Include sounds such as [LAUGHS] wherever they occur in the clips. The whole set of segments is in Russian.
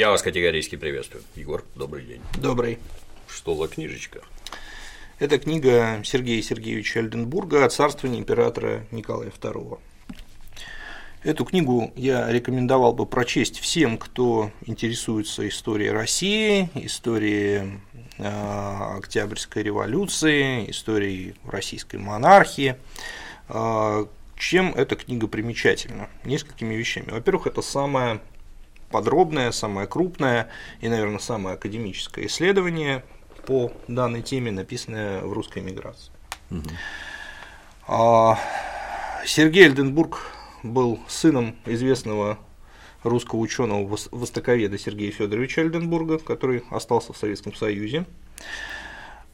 Я вас категорически приветствую. Егор, добрый день. Добрый. Что за книжечка? Это книга Сергея Сергеевича Альденбурга о царствовании императора Николая II. Эту книгу я рекомендовал бы прочесть всем, кто интересуется историей России, историей э, Октябрьской революции, историей российской монархии. Э, чем эта книга примечательна? Несколькими вещами. Во-первых, это самое подробное, самое крупное и, наверное, самое академическое исследование по данной теме, написанное в русской миграции. Угу. Сергей Эльденбург был сыном известного русского ученого востоковеда Сергея Федоровича Эльденбурга, который остался в Советском Союзе.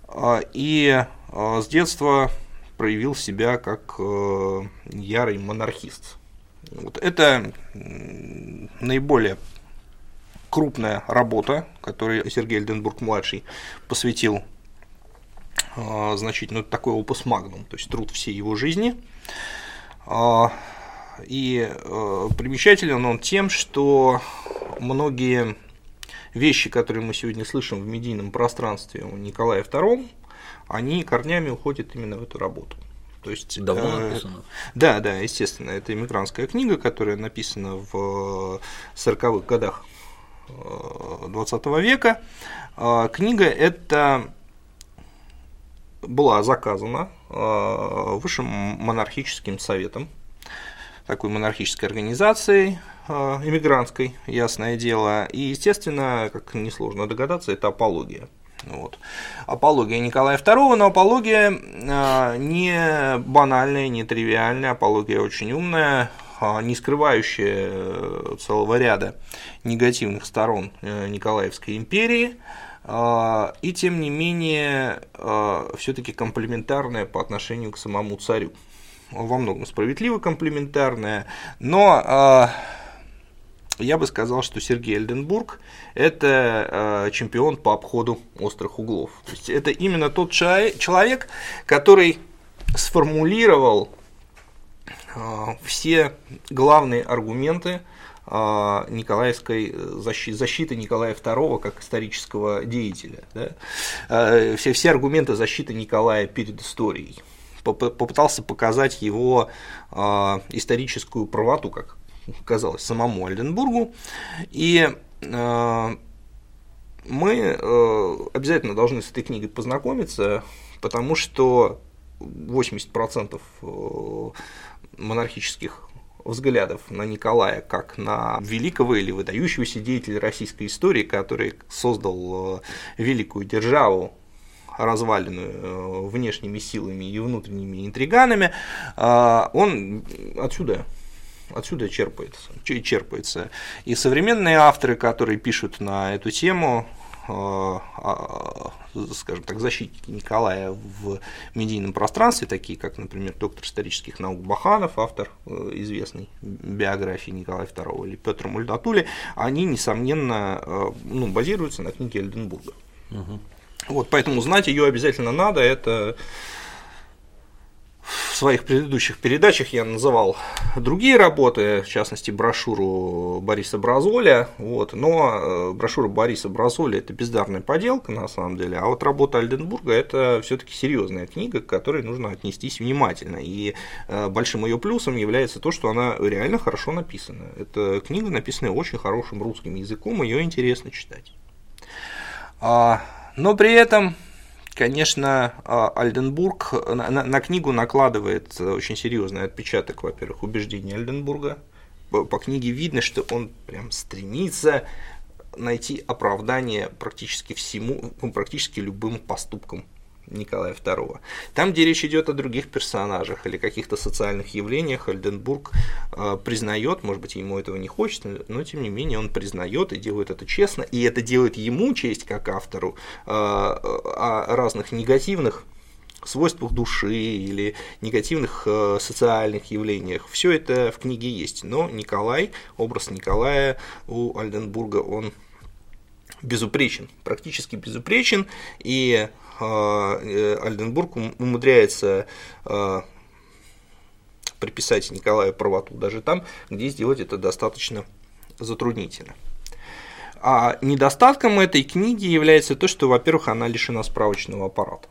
А, и а, с детства проявил себя как э, ярый монархист. Вот это наиболее крупная работа, которую Сергей Эльденбург-младший посвятил э, значительно такой опус магнум, то есть труд всей его жизни. А, и э, примечателен он тем, что многие вещи, которые мы сегодня слышим в медийном пространстве у Николая II, они корнями уходят именно в эту работу. То есть, Давно э, написано? Да, да, естественно. Это иммигрантская книга, которая написана в 40-х годах 20 э, века. Э, книга эта была заказана э, Высшим монархическим советом такой монархической организацией, иммигрантской, ясное дело. И, естественно, как несложно догадаться, это апология. Вот. Апология Николая II, но апология не банальная, не тривиальная, апология очень умная, не скрывающая целого ряда негативных сторон Николаевской империи, и тем не менее все-таки комплементарная по отношению к самому царю во многом справедливо комплементарная, но э, я бы сказал, что Сергей Эльденбург – это э, чемпион по обходу острых углов. То есть это именно тот человек, который сформулировал э, все главные аргументы Николаевской защиты, защиты Николая II как исторического деятеля. Да? Все, все аргументы защиты Николая перед историей попытался показать его а, историческую правоту, как казалось самому Альденбургу. И а, мы а, обязательно должны с этой книгой познакомиться, потому что 80% монархических взглядов на Николая как на великого или выдающегося деятеля российской истории, который создал великую державу разваленную э, внешними силами и внутренними интриганами, он отсюда отсюда черпается, черпается. И современные авторы, которые пишут на эту тему, а, а, скажем так, защитники Николая в медийном пространстве, такие как, например, доктор исторических наук Баханов, автор э, известной биографии Николая II, или Петр Мульдатули, они, несомненно, э, ну, базируются на книге Эльденбурга. Угу. Вот, поэтому знать ее обязательно надо. Это в своих предыдущих передачах я называл другие работы, в частности брошюру Бориса Бразоля, вот, но э, брошюра Бориса Бразоля это бездарная поделка на самом деле, а вот работа Альденбурга это все-таки серьезная книга, к которой нужно отнестись внимательно. И э, большим ее плюсом является то, что она реально хорошо написана. Это книга, написанная очень хорошим русским языком, ее интересно читать. А но при этом, конечно, а, Альденбург на, на книгу накладывает очень серьезный отпечаток, во-первых, убеждений Альденбурга. По книге видно, что он прям стремится найти оправдание практически всему, ну, практически любым поступкам Николая II. Там, где речь идет о других персонажах или каких-то социальных явлениях, Альденбург э, признает, может быть, ему этого не хочется, но тем не менее он признает и делает это честно, и это делает ему честь как автору э, о разных негативных свойствах души или негативных э, социальных явлениях. Все это в книге есть. Но Николай, образ Николая у Альденбурга, он безупречен, практически безупречен, и Альденбург умудряется а, приписать Николаю правоту даже там, где сделать это достаточно затруднительно. А недостатком этой книги является то, что, во-первых, она лишена справочного аппарата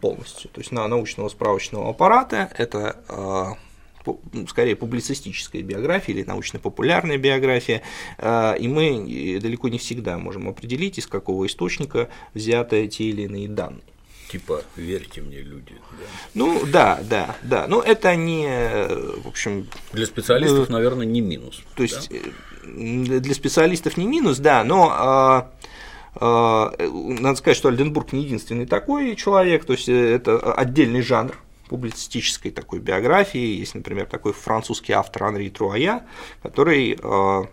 полностью. То есть на научного справочного аппарата это а, скорее публицистическая биография или научно-популярная биография, а, и мы далеко не всегда можем определить, из какого источника взяты те или иные данные. Типа, верьте мне, люди. Да. Ну, да, да, да. Но это не, в общем… Для специалистов, э, наверное, не минус. То есть, да? Э, для специалистов не минус, да, но а, надо сказать, что Альденбург не единственный такой человек, то есть это отдельный жанр публицистической такой биографии. Есть, например, такой французский автор Анри Труая, который э,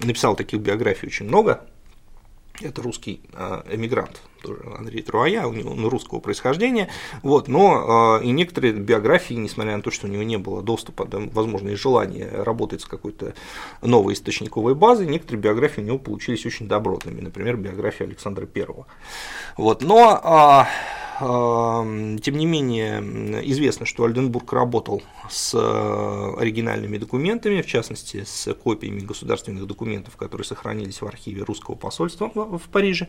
написал таких биографий очень много. Это русский э, эмигрант, тоже Андрей Труая, у него он русского происхождения, вот, но э, и некоторые биографии, несмотря на то, что у него не было доступа, да, возможно, и желания работать с какой-то новой источниковой базой, некоторые биографии у него получились очень добротными, например, биография Александра Первого. Вот, но тем не менее, известно, что Альденбург работал с э, оригинальными документами, в частности, с копиями государственных документов, которые сохранились в архиве русского посольства в Париже.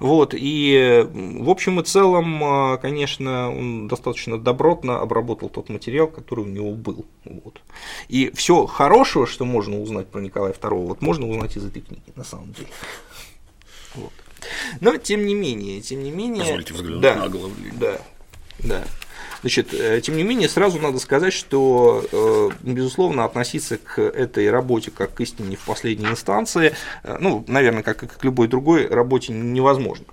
Вот, и в общем и целом, э, конечно, он достаточно добротно обработал тот материал, который у него был. Вот. И все хорошего, что можно узнать про Николая II, вот можно узнать из этой книги, на самом деле. Вот. Но тем не менее, тем не менее. Позвольте взглянуть да, на оглавление. Да, да. Значит, э, тем не менее, сразу надо сказать, что, э, безусловно, относиться к этой работе как к истине в последней инстанции, э, ну, наверное, как и к любой другой работе невозможно.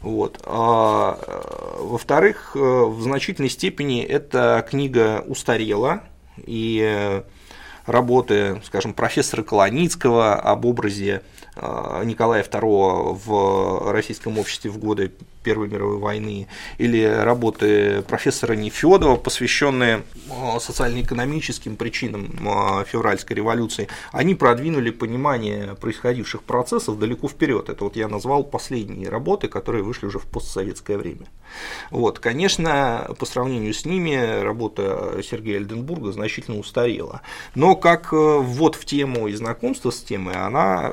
Вот. А, во-вторых, в значительной степени эта книга устарела, и работы, скажем, профессора Колоницкого об образе Николая II в российском обществе в годы Первой мировой войны, или работы профессора Нефедова, посвященные э, социально-экономическим причинам э, февральской революции, они продвинули понимание происходивших процессов далеко вперед. Это вот я назвал последние работы, которые вышли уже в постсоветское время. Вот, конечно, по сравнению с ними работа Сергея Эльденбурга значительно устарела. Но как ввод в тему и знакомство с темой, она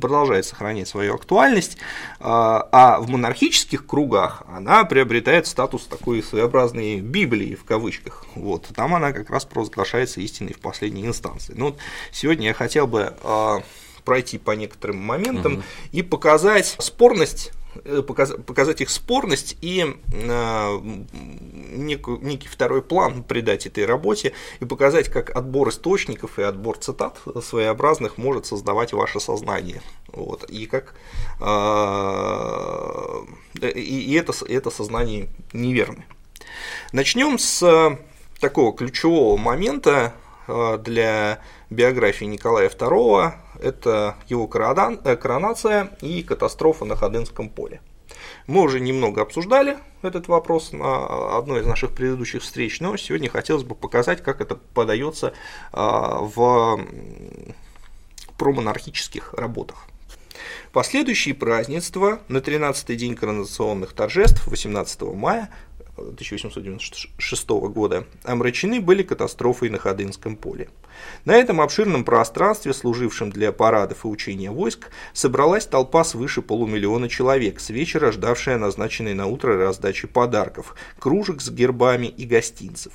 продолжает сохранять свою актуальность, а, а в монархических кругах она приобретает статус такой своеобразной Библии в кавычках. Вот, там она как раз провозглашается истиной в последней инстанции. Ну, вот сегодня я хотел бы а, пройти по некоторым моментам угу. и показать спорность показать их спорность и э, некий второй план придать этой работе и показать, как отбор источников и отбор цитат своеобразных может создавать ваше сознание. Вот, и как э, и это, это сознание неверно. Начнем с такого ключевого момента для биографии Николая II это его э, коронация и катастрофа на Ходынском поле. Мы уже немного обсуждали этот вопрос на одной из наших предыдущих встреч, но сегодня хотелось бы показать, как это подается а, в промонархических работах. Последующие празднества на 13-й день коронационных торжеств 18 мая 1896 года омрачены были катастрофой на Ходынском поле. На этом обширном пространстве, служившем для парадов и учения войск, собралась толпа свыше полумиллиона человек, с вечера ждавшая назначенной на утро раздачи подарков, кружек с гербами и гостинцев.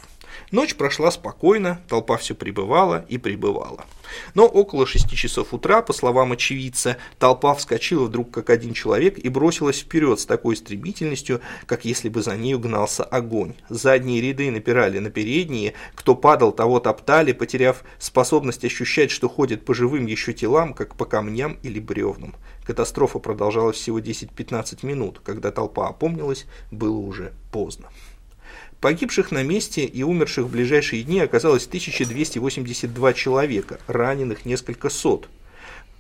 Ночь прошла спокойно, толпа все прибывала и прибывала. Но около шести часов утра, по словам очевидца, толпа вскочила вдруг как один человек и бросилась вперед с такой стремительностью, как если бы за нею гнался огонь. Задние ряды напирали на передние, кто падал, того топтали, потеряв способность ощущать, что ходит по живым еще телам, как по камням или бревнам. Катастрофа продолжалась всего 10-15 минут, когда толпа опомнилась, было уже поздно. Погибших на месте и умерших в ближайшие дни оказалось 1282 человека, раненых несколько сот –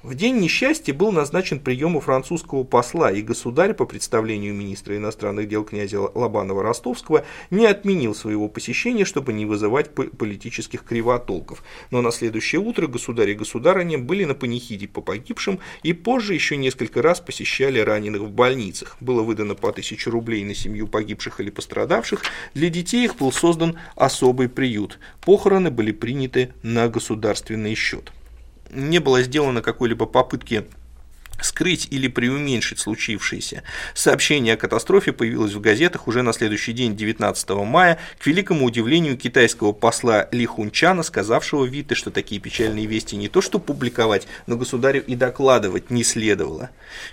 в день несчастья был назначен прием у французского посла, и государь, по представлению министра иностранных дел князя Лобанова-Ростовского, не отменил своего посещения, чтобы не вызывать политических кривотолков. Но на следующее утро государь и государыня были на панихиде по погибшим и позже еще несколько раз посещали раненых в больницах. Было выдано по тысяче рублей на семью погибших или пострадавших. Для детей их был создан особый приют. Похороны были приняты на государственный счет не было сделано какой-либо попытки скрыть или преуменьшить случившееся. Сообщение о катастрофе появилось в газетах уже на следующий день, 19 мая, к великому удивлению китайского посла Ли Хунчана, сказавшего Витте, что такие печальные вести не то что публиковать, но государю и докладывать не следовало.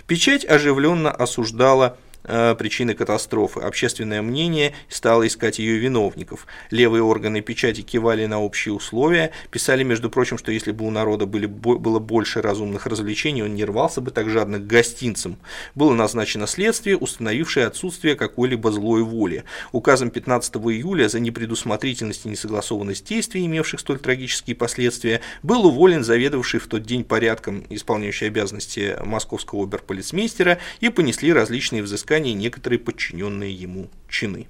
Печать оживленно осуждала причины катастрофы. Общественное мнение стало искать ее виновников. Левые органы печати кивали на общие условия, писали, между прочим, что если бы у народа были, было больше разумных развлечений, он не рвался бы так жадно к гостинцам. Было назначено следствие, установившее отсутствие какой-либо злой воли. Указом 15 июля за непредусмотрительность и несогласованность действий, имевших столь трагические последствия, был уволен заведовавший в тот день порядком исполняющий обязанности московского оберполицмейстера и понесли различные взыскания взыскания некоторые подчиненные ему чины.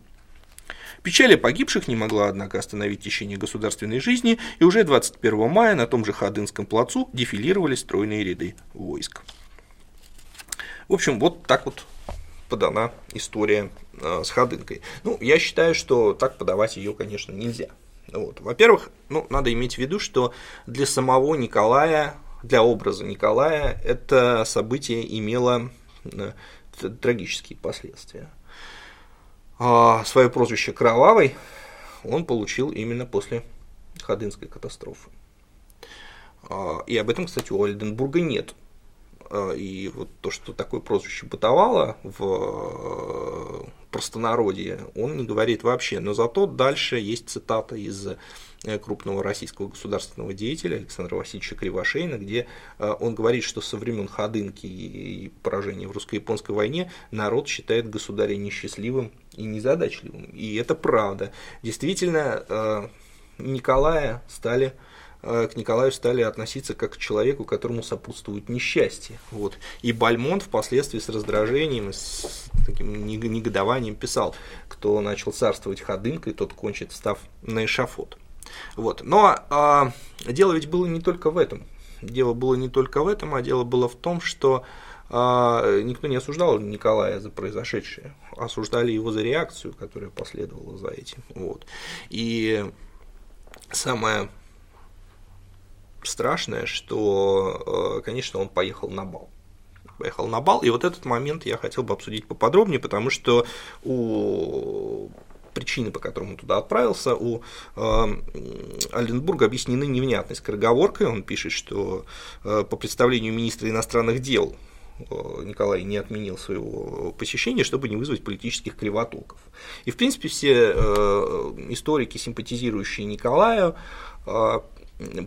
Печаль о погибших не могла, однако, остановить течение государственной жизни, и уже 21 мая на том же Ходынском плацу дефилировали стройные ряды войск. В общем, вот так вот подана история э, с Ходынкой. Ну, я считаю, что так подавать ее, конечно, нельзя. Вот. Во-первых, ну, надо иметь в виду, что для самого Николая, для образа Николая, это событие имело э, трагические последствия. А свое прозвище Кровавый он получил именно после Ходынской катастрофы. А, и об этом, кстати, у Ольденбурга нет. А, и вот то, что такое прозвище бытовало в э, простонародье, он не говорит вообще. Но зато дальше есть цитата из крупного российского государственного деятеля Александра Васильевича Кривошейна, где э, он говорит, что со времен Ходынки и поражения в русско-японской войне народ считает государя несчастливым и незадачливым. И это правда. Действительно, э, Николая стали к Николаю стали относиться как к человеку, которому сопутствует несчастье. Вот. И Бальмонт впоследствии с раздражением, с таким негодованием писал, кто начал царствовать ходынкой, тот кончит, став на эшафот. Вот. Но а, дело ведь было не только в этом. Дело было не только в этом, а дело было в том, что а, никто не осуждал Николая за произошедшее, осуждали его за реакцию, которая последовала за этим. Вот. И самое страшное, что, а, конечно, он поехал на бал поехал на бал. И вот этот момент я хотел бы обсудить поподробнее, потому что у причины, по которым он туда отправился, у э, Альденбурга объяснены невнятной скороговоркой. Он пишет, что э, по представлению министра иностранных дел э, Николай не отменил своего посещения, чтобы не вызвать политических кривотолков. И, в принципе, все э, историки, симпатизирующие Николаю, э,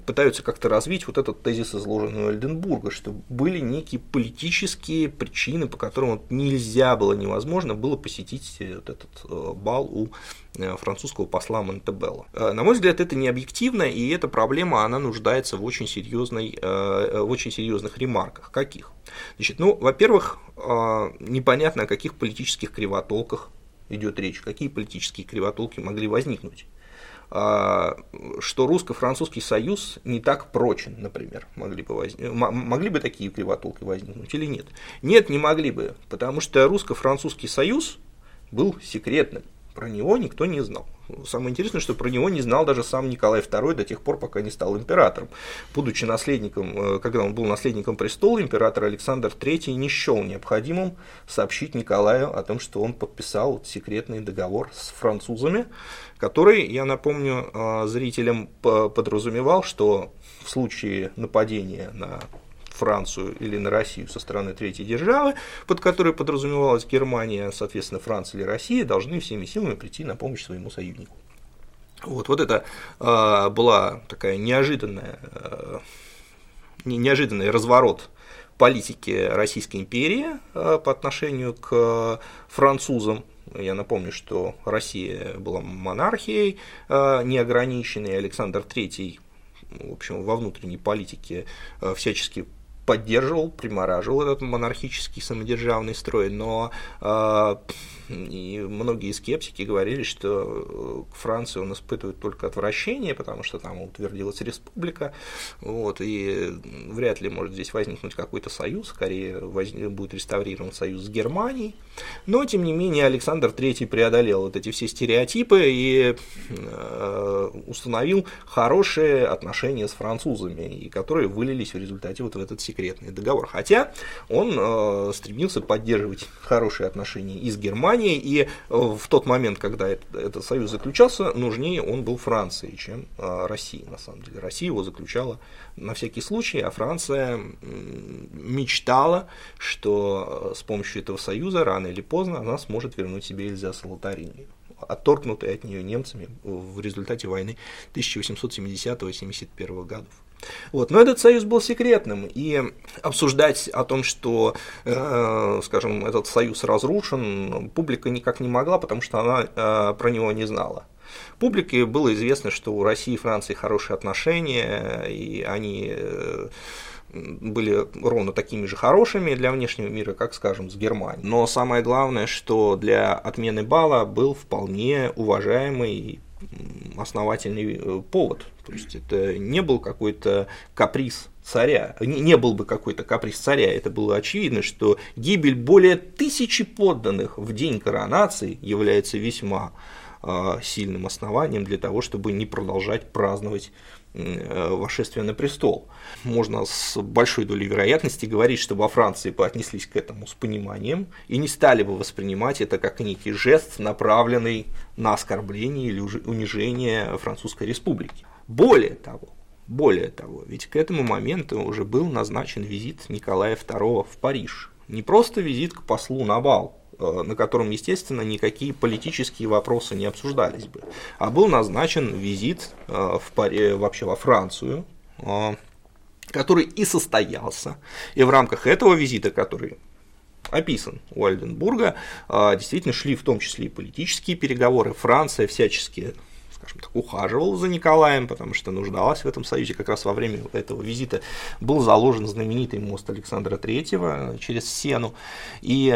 пытаются как-то развить вот этот тезис, изложенный у Альденбурга, что были некие политические причины, по которым вот нельзя было, невозможно было посетить э, вот этот э, бал у э, французского посла Монтебелло. На мой взгляд, это не объективно, и эта проблема, она нуждается в очень, серьезной, в очень серьезных ремарках. Каких? Значит, ну, во-первых, непонятно, о каких политических кривотолках идет речь, какие политические кривотолки могли возникнуть. А, что русско-французский союз не так прочен, например, могли бы, воз... могли бы такие кривотолки возникнуть или нет? Нет, не могли бы, потому что русско-французский союз был секретным, про него никто не знал. Самое интересное, что про него не знал даже сам Николай II до тех пор, пока не стал императором. Будучи наследником, э, когда он был наследником престола, император Александр III не счел необходимым сообщить Николаю о том, что он подписал секретный договор с французами, который, я напомню, э, зрителям подразумевал, что в случае нападения на Францию или на Россию со стороны третьей державы, под которой подразумевалась Германия, соответственно, Франция или Россия, должны всеми силами прийти на помощь своему союзнику. Вот, вот это э, была такая неожиданная, э, неожиданный разворот политики Российской империи э, по отношению к французам. Я напомню, что Россия была монархией неограниченной, Александр III в общем, во внутренней политике всячески поддерживал, примораживал этот монархический самодержавный строй, но э, и многие скептики говорили, что к Франции он испытывает только отвращение, потому что там утвердилась республика, вот, и вряд ли может здесь возникнуть какой-то союз, скорее возник, будет реставрирован союз с Германией, но, тем не менее, Александр III преодолел вот эти все стереотипы и э, установил хорошие отношения с французами, и которые вылились в результате вот в этот секретный договор. Хотя он э, стремился поддерживать хорошие отношения и с Германией, и э, в тот момент, когда это, этот союз заключался, нужнее он был Франции, чем э, России, на самом деле. Россия его заключала на всякий случай, а Франция мечтала, что с помощью этого союза рано или поздно она сможет вернуть себе Эльзас и Лотарингию отторгнутые от нее немцами в результате войны 1870-71 годов. Вот. Но этот союз был секретным, и обсуждать о том, что, э, скажем, этот союз разрушен, публика никак не могла, потому что она э, про него не знала. Публике было известно, что у России и Франции хорошие отношения, и они э, были ровно такими же хорошими для внешнего мира, как, скажем, с Германией. Но самое главное, что для отмены бала был вполне уважаемый основательный э, повод. То есть это не был какой-то каприз царя, не, не был бы какой-то каприз царя, это было очевидно, что гибель более тысячи подданных в день коронации является весьма э, сильным основанием для того, чтобы не продолжать праздновать Э, вошествия на престол. Можно с большой долей вероятности говорить, что во Франции бы отнеслись к этому с пониманием и не стали бы воспринимать это как некий жест, направленный на оскорбление или унижение Французской республики. Более того, более того, ведь к этому моменту уже был назначен визит Николая II в Париж. Не просто визит к послу на бал, Э, на котором, естественно, никакие политические вопросы не обсуждались бы. А был назначен визит э, в Паре, вообще во Францию, э, который и состоялся. И в рамках этого визита, который описан у Альденбурга, действительно шли в том числе и политические переговоры. Франция всячески скажем так, ухаживала за Николаем, потому что нуждалась в этом союзе. Как раз во время этого визита был заложен знаменитый мост Александра III через Сену. И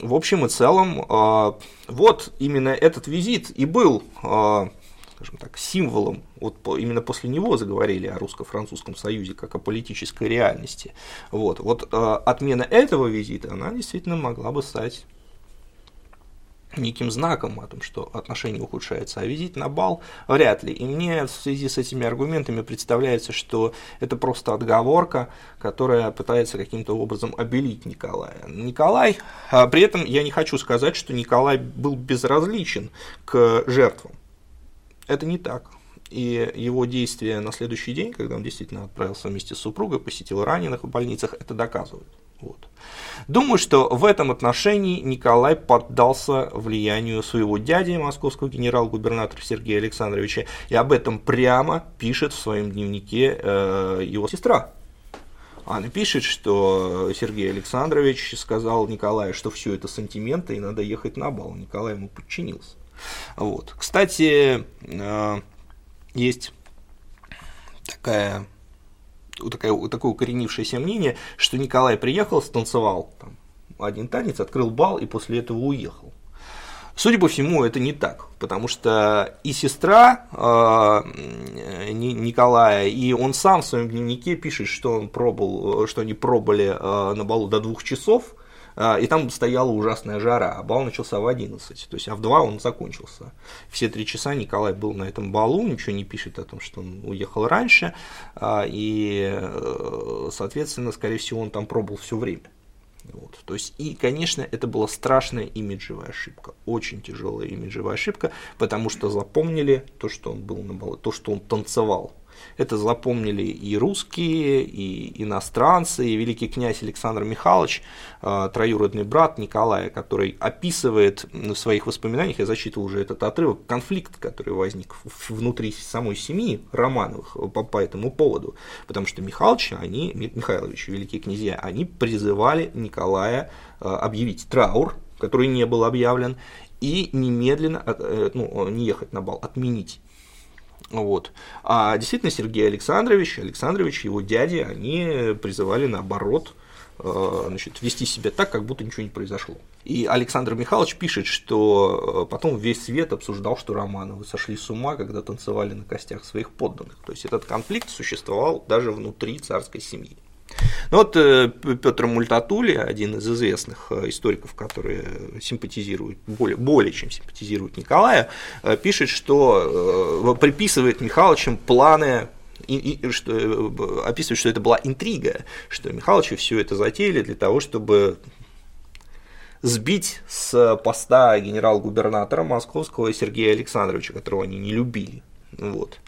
в общем и целом, а, вот именно этот визит и был, а, скажем так, символом, вот именно после него заговорили о русско-французском союзе как о политической реальности. Вот, вот а, отмена этого визита, она действительно могла бы стать неким знаком о том, что отношения ухудшаются, а визит на бал вряд ли. И мне в связи с этими аргументами представляется, что это просто отговорка, которая пытается каким-то образом обелить Николая. Николай, а при этом я не хочу сказать, что Николай был безразличен к жертвам. Это не так. И его действия на следующий день, когда он действительно отправился вместе с супругой, посетил раненых в больницах, это доказывают. Вот. Думаю, что в этом отношении Николай поддался влиянию своего дяди, московского генерал-губернатора Сергея Александровича, и об этом прямо пишет в своем дневнике э, его сестра. Она пишет, что Сергей Александрович сказал Николаю, что все это сантименты и надо ехать на бал. Николай ему подчинился. Вот. Кстати, э, есть такая такое, такое укоренившееся мнение, что Николай приехал, станцевал там, один танец, открыл бал и после этого уехал. Судя по всему, это не так, потому что и сестра э, Николая, и он сам в своем дневнике пишет, что он пробовал, что они пробовали э, на балу до двух часов, а, и там стояла ужасная жара, а бал начался в 11, то есть, а в 2 он закончился. Все три часа Николай был на этом балу, ничего не пишет о том, что он уехал раньше, а, и, э, соответственно, скорее всего, он там пробыл все время. Вот. То есть, и, конечно, это была страшная имиджевая ошибка, очень тяжелая имиджевая ошибка, потому что запомнили то, что он был на балу, то, что он танцевал это запомнили и русские, и иностранцы, и великий князь Александр Михайлович, э, троюродный брат Николая, который описывает в своих воспоминаниях, я зачитывал уже этот отрывок, конфликт, который возник внутри самой семьи Романовых по, по этому поводу. Потому что Михайлович, они, Михайлович, великие князья, они призывали Николая э, объявить траур, который не был объявлен, и немедленно э, ну, не ехать на бал, отменить вот. А действительно Сергей Александрович, Александрович, его дяди, они призывали наоборот э, значит, вести себя так, как будто ничего не произошло. И Александр Михайлович пишет, что э, потом весь свет обсуждал, что Романовы сошли с ума, когда танцевали на костях своих подданных. То есть этот конфликт существовал даже внутри царской семьи. Ну вот э, Петр Мультатули, один из известных э, историков, которые симпатизируют, более, более чем симпатизируют Николая, э, пишет, что приписывает Михайловичам планы и, и, что, описывает, что это была интрига, что Михалычу все это затеяли для того, чтобы сбить с поста генерал-губернатора московского Сергея Александровича, которого они не любили. Вот.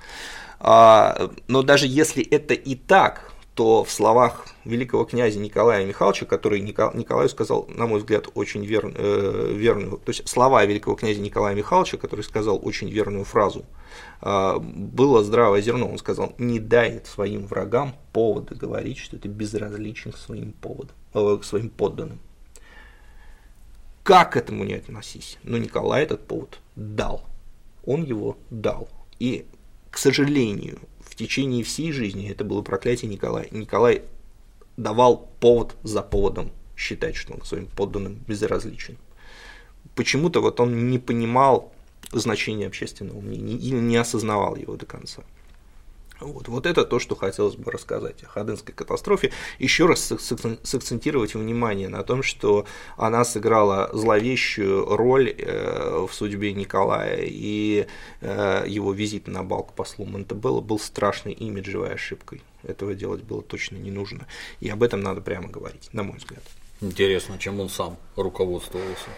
А, но даже если это и так, то в словах великого князя Николая Михайловича, который Николаю сказал, на мой взгляд, очень вер, э, верную, то есть слова великого князя Николая Михайловича, который сказал очень верную фразу, э, было здравое зерно. Он сказал, не дай своим врагам повода говорить, что ты безразличен к своим, поводам, э, к своим подданным. Как к этому не относись? Но Николай этот повод дал. Он его дал. И, к сожалению, течение всей жизни это было проклятие Николая. Николай давал повод за поводом считать, что он своим подданным безразличен. Почему-то вот он не понимал значения общественного мнения или не осознавал его до конца. Вот, вот это то, что хотелось бы рассказать о Ходынской катастрофе. Еще раз сакцентировать внимание на том, что она сыграла зловещую роль э, в судьбе Николая, и э, его визит на бал к послу Монтебелло был страшной имиджевой ошибкой. Этого делать было точно не нужно. И об этом надо прямо говорить, на мой взгляд. Интересно, чем он сам руководствовался.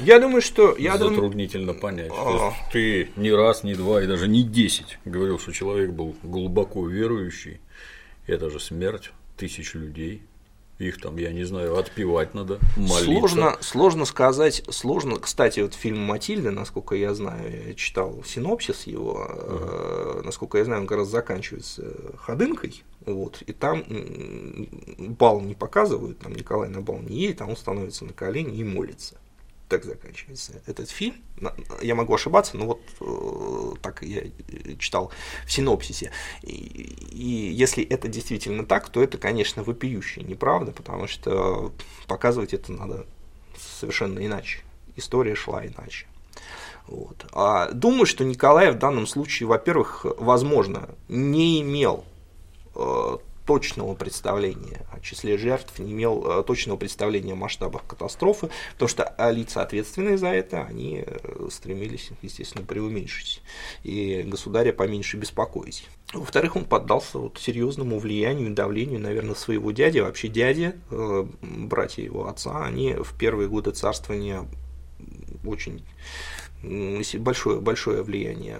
Я думаю, что... Я Затруднительно дум... понять. А... ты не раз, не два и даже не десять говорил, что человек был глубоко верующий. Это же смерть тысяч людей. Их там, я не знаю, отпевать надо, молиться. Сложно, сложно сказать, сложно. Кстати, вот фильм Матильда, насколько я знаю, я читал синопсис его, uh-huh. насколько я знаю, он как раз заканчивается ходынкой, вот, и там бал не показывают, там Николай на бал не едет, а он становится на колени и молится так заканчивается этот фильм. Я могу ошибаться, но вот э, так я читал в синопсисе. И, и если это действительно так, то это, конечно, вопиющая неправда, потому что показывать это надо совершенно иначе. История шла иначе. Вот. А думаю, что Николай в данном случае, во-первых, возможно, не имел э, точного представления о числе жертв, не имел э, точного представления о масштабах катастрофы, потому что э, лица, ответственные за это, они э, стремились, естественно, преуменьшить и государя поменьше беспокоить. Во-вторых, он поддался вот серьезному влиянию и давлению, наверное, своего дяди. Вообще дяди, братья его отца, они в первые годы царствования очень большое, большое влияние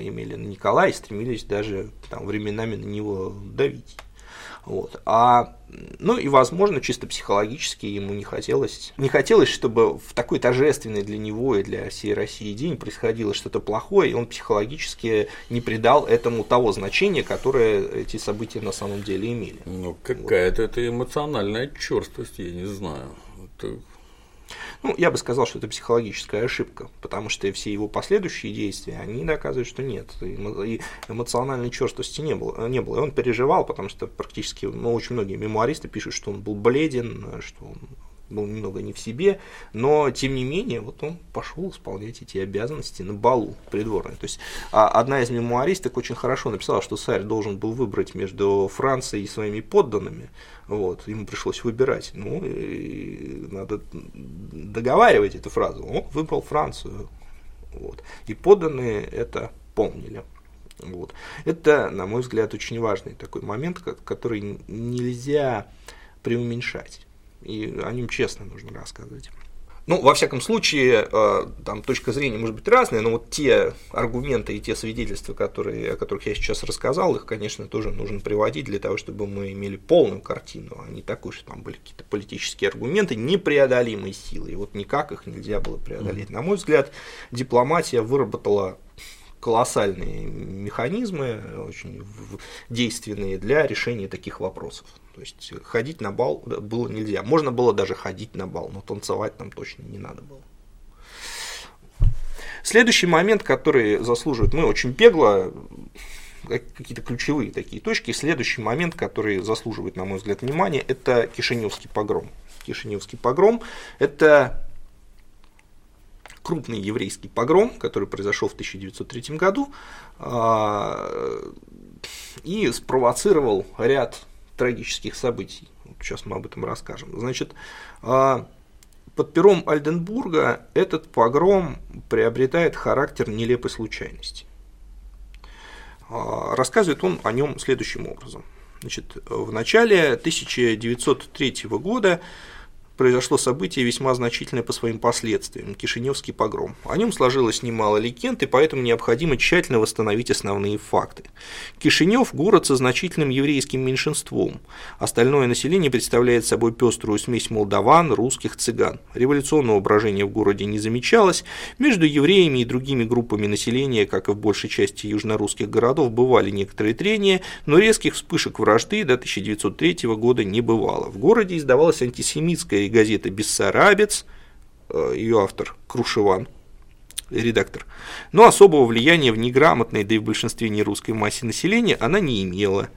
имели на Николая и стремились даже там, временами на него давить. Вот. А, ну и, возможно, чисто психологически ему не хотелось, не хотелось, чтобы в такой торжественный для него и для всей России день происходило что-то плохое, и он психологически не придал этому того значения, которое эти события на самом деле имели. Ну, какая-то вот. это эмоциональная черствость, я не знаю. Это ну, я бы сказал, что это психологическая ошибка, потому что все его последующие действия, они доказывают, что нет, и эмоциональной черствости не было, не было. И он переживал, потому что практически, ну, очень многие мемуаристы пишут, что он был бледен, что он был немного не в себе, но тем не менее вот он пошел исполнять эти обязанности на балу придворной. То есть а одна из мемуаристок очень хорошо написала, что царь должен был выбрать между Францией и своими подданными, вот, ему пришлось выбирать. Ну, и надо договаривать эту фразу. Он выбрал Францию. Вот. И подданные это помнили. Вот. Это, на мой взгляд, очень важный такой момент, который нельзя преуменьшать и о нем честно нужно рассказывать. Ну, во всяком случае, э, там точка зрения может быть разная, но вот те аргументы и те свидетельства, которые, о которых я сейчас рассказал, их, конечно, тоже нужно приводить для того, чтобы мы имели полную картину, а не такую, что там были какие-то политические аргументы непреодолимой силы, и вот никак их нельзя было преодолеть. На мой взгляд, дипломатия выработала колоссальные механизмы, очень действенные для решения таких вопросов. То есть ходить на бал было нельзя. Можно было даже ходить на бал, но танцевать там точно не надо было. Следующий момент, который заслуживает, мы очень бегло, какие-то ключевые такие точки. Следующий момент, который заслуживает, на мой взгляд, внимания, это Кишиневский погром. Кишиневский погром – это крупный еврейский погром, который произошел в 1903 году а, и спровоцировал ряд трагических событий. Сейчас мы об этом расскажем. Значит, а, под пером Альденбурга этот погром приобретает характер нелепой случайности. Рассказывает он о нем следующим образом. Значит, в начале 1903 года произошло событие весьма значительное по своим последствиям – Кишиневский погром. О нем сложилось немало легенд, и поэтому необходимо тщательно восстановить основные факты. Кишинев – город со значительным еврейским меньшинством. Остальное население представляет собой пеструю смесь молдаван, русских, цыган. Революционного брожения в городе не замечалось. Между евреями и другими группами населения, как и в большей части южнорусских городов, бывали некоторые трения, но резких вспышек вражды до 1903 года не бывало. В городе издавалась антисемитская и газеты «Бессарабец», э, ее автор Крушеван, редактор. Но особого влияния в неграмотной, да и в большинстве нерусской массе населения она не имела.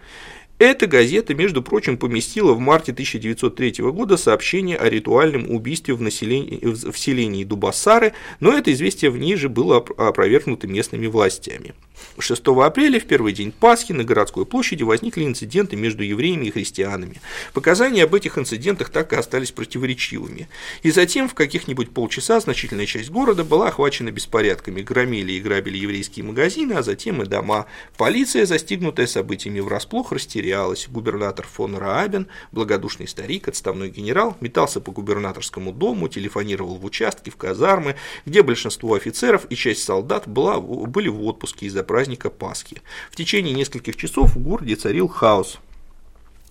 Эта газета, между прочим, поместила в марте 1903 года сообщение о ритуальном убийстве в, населении, в селении Дубасары, но это известие в ней же было опровергнуто местными властями. 6 апреля, в первый день Пасхи, на городской площади возникли инциденты между евреями и христианами. Показания об этих инцидентах так и остались противоречивыми. И затем, в каких-нибудь полчаса, значительная часть города была охвачена беспорядками, громили и грабили еврейские магазины, а затем и дома. Полиция, застигнутая событиями врасплох, растерялась. Губернатор фон Раабен, благодушный старик, отставной генерал, метался по губернаторскому дому, телефонировал в участки, в казармы, где большинство офицеров и часть солдат была, были в отпуске из-за праздника Пасхи. В течение нескольких часов в городе царил хаос.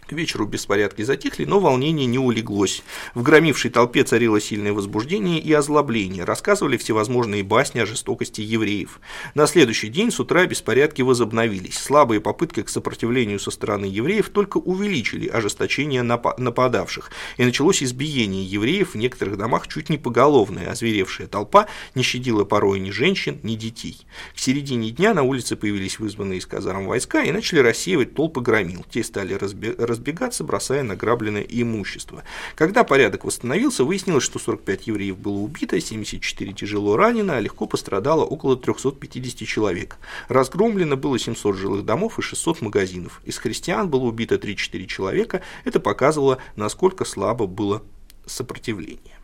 К вечеру беспорядки затихли, но волнение не улеглось. В громившей толпе царило сильное возбуждение и озлобление. Рассказывали всевозможные басни о жестокости евреев. На следующий день с утра беспорядки возобновились. Слабые попытки к сопротивлению со стороны евреев только увеличили ожесточение нападавших. И началось избиение евреев в некоторых домах чуть не поголовное. Озверевшая толпа не щадила порой ни женщин, ни детей. К середине дня на улице появились вызванные из казарм войска и начали рассеивать толпы громил. Те стали разбираться разбегаться, бросая награбленное имущество. Когда порядок восстановился, выяснилось, что 45 евреев было убито, 74 тяжело ранено, а легко пострадало около 350 человек. Разгромлено было 700 жилых домов и 600 магазинов. Из христиан было убито 3-4 человека. Это показывало, насколько слабо было сопротивление.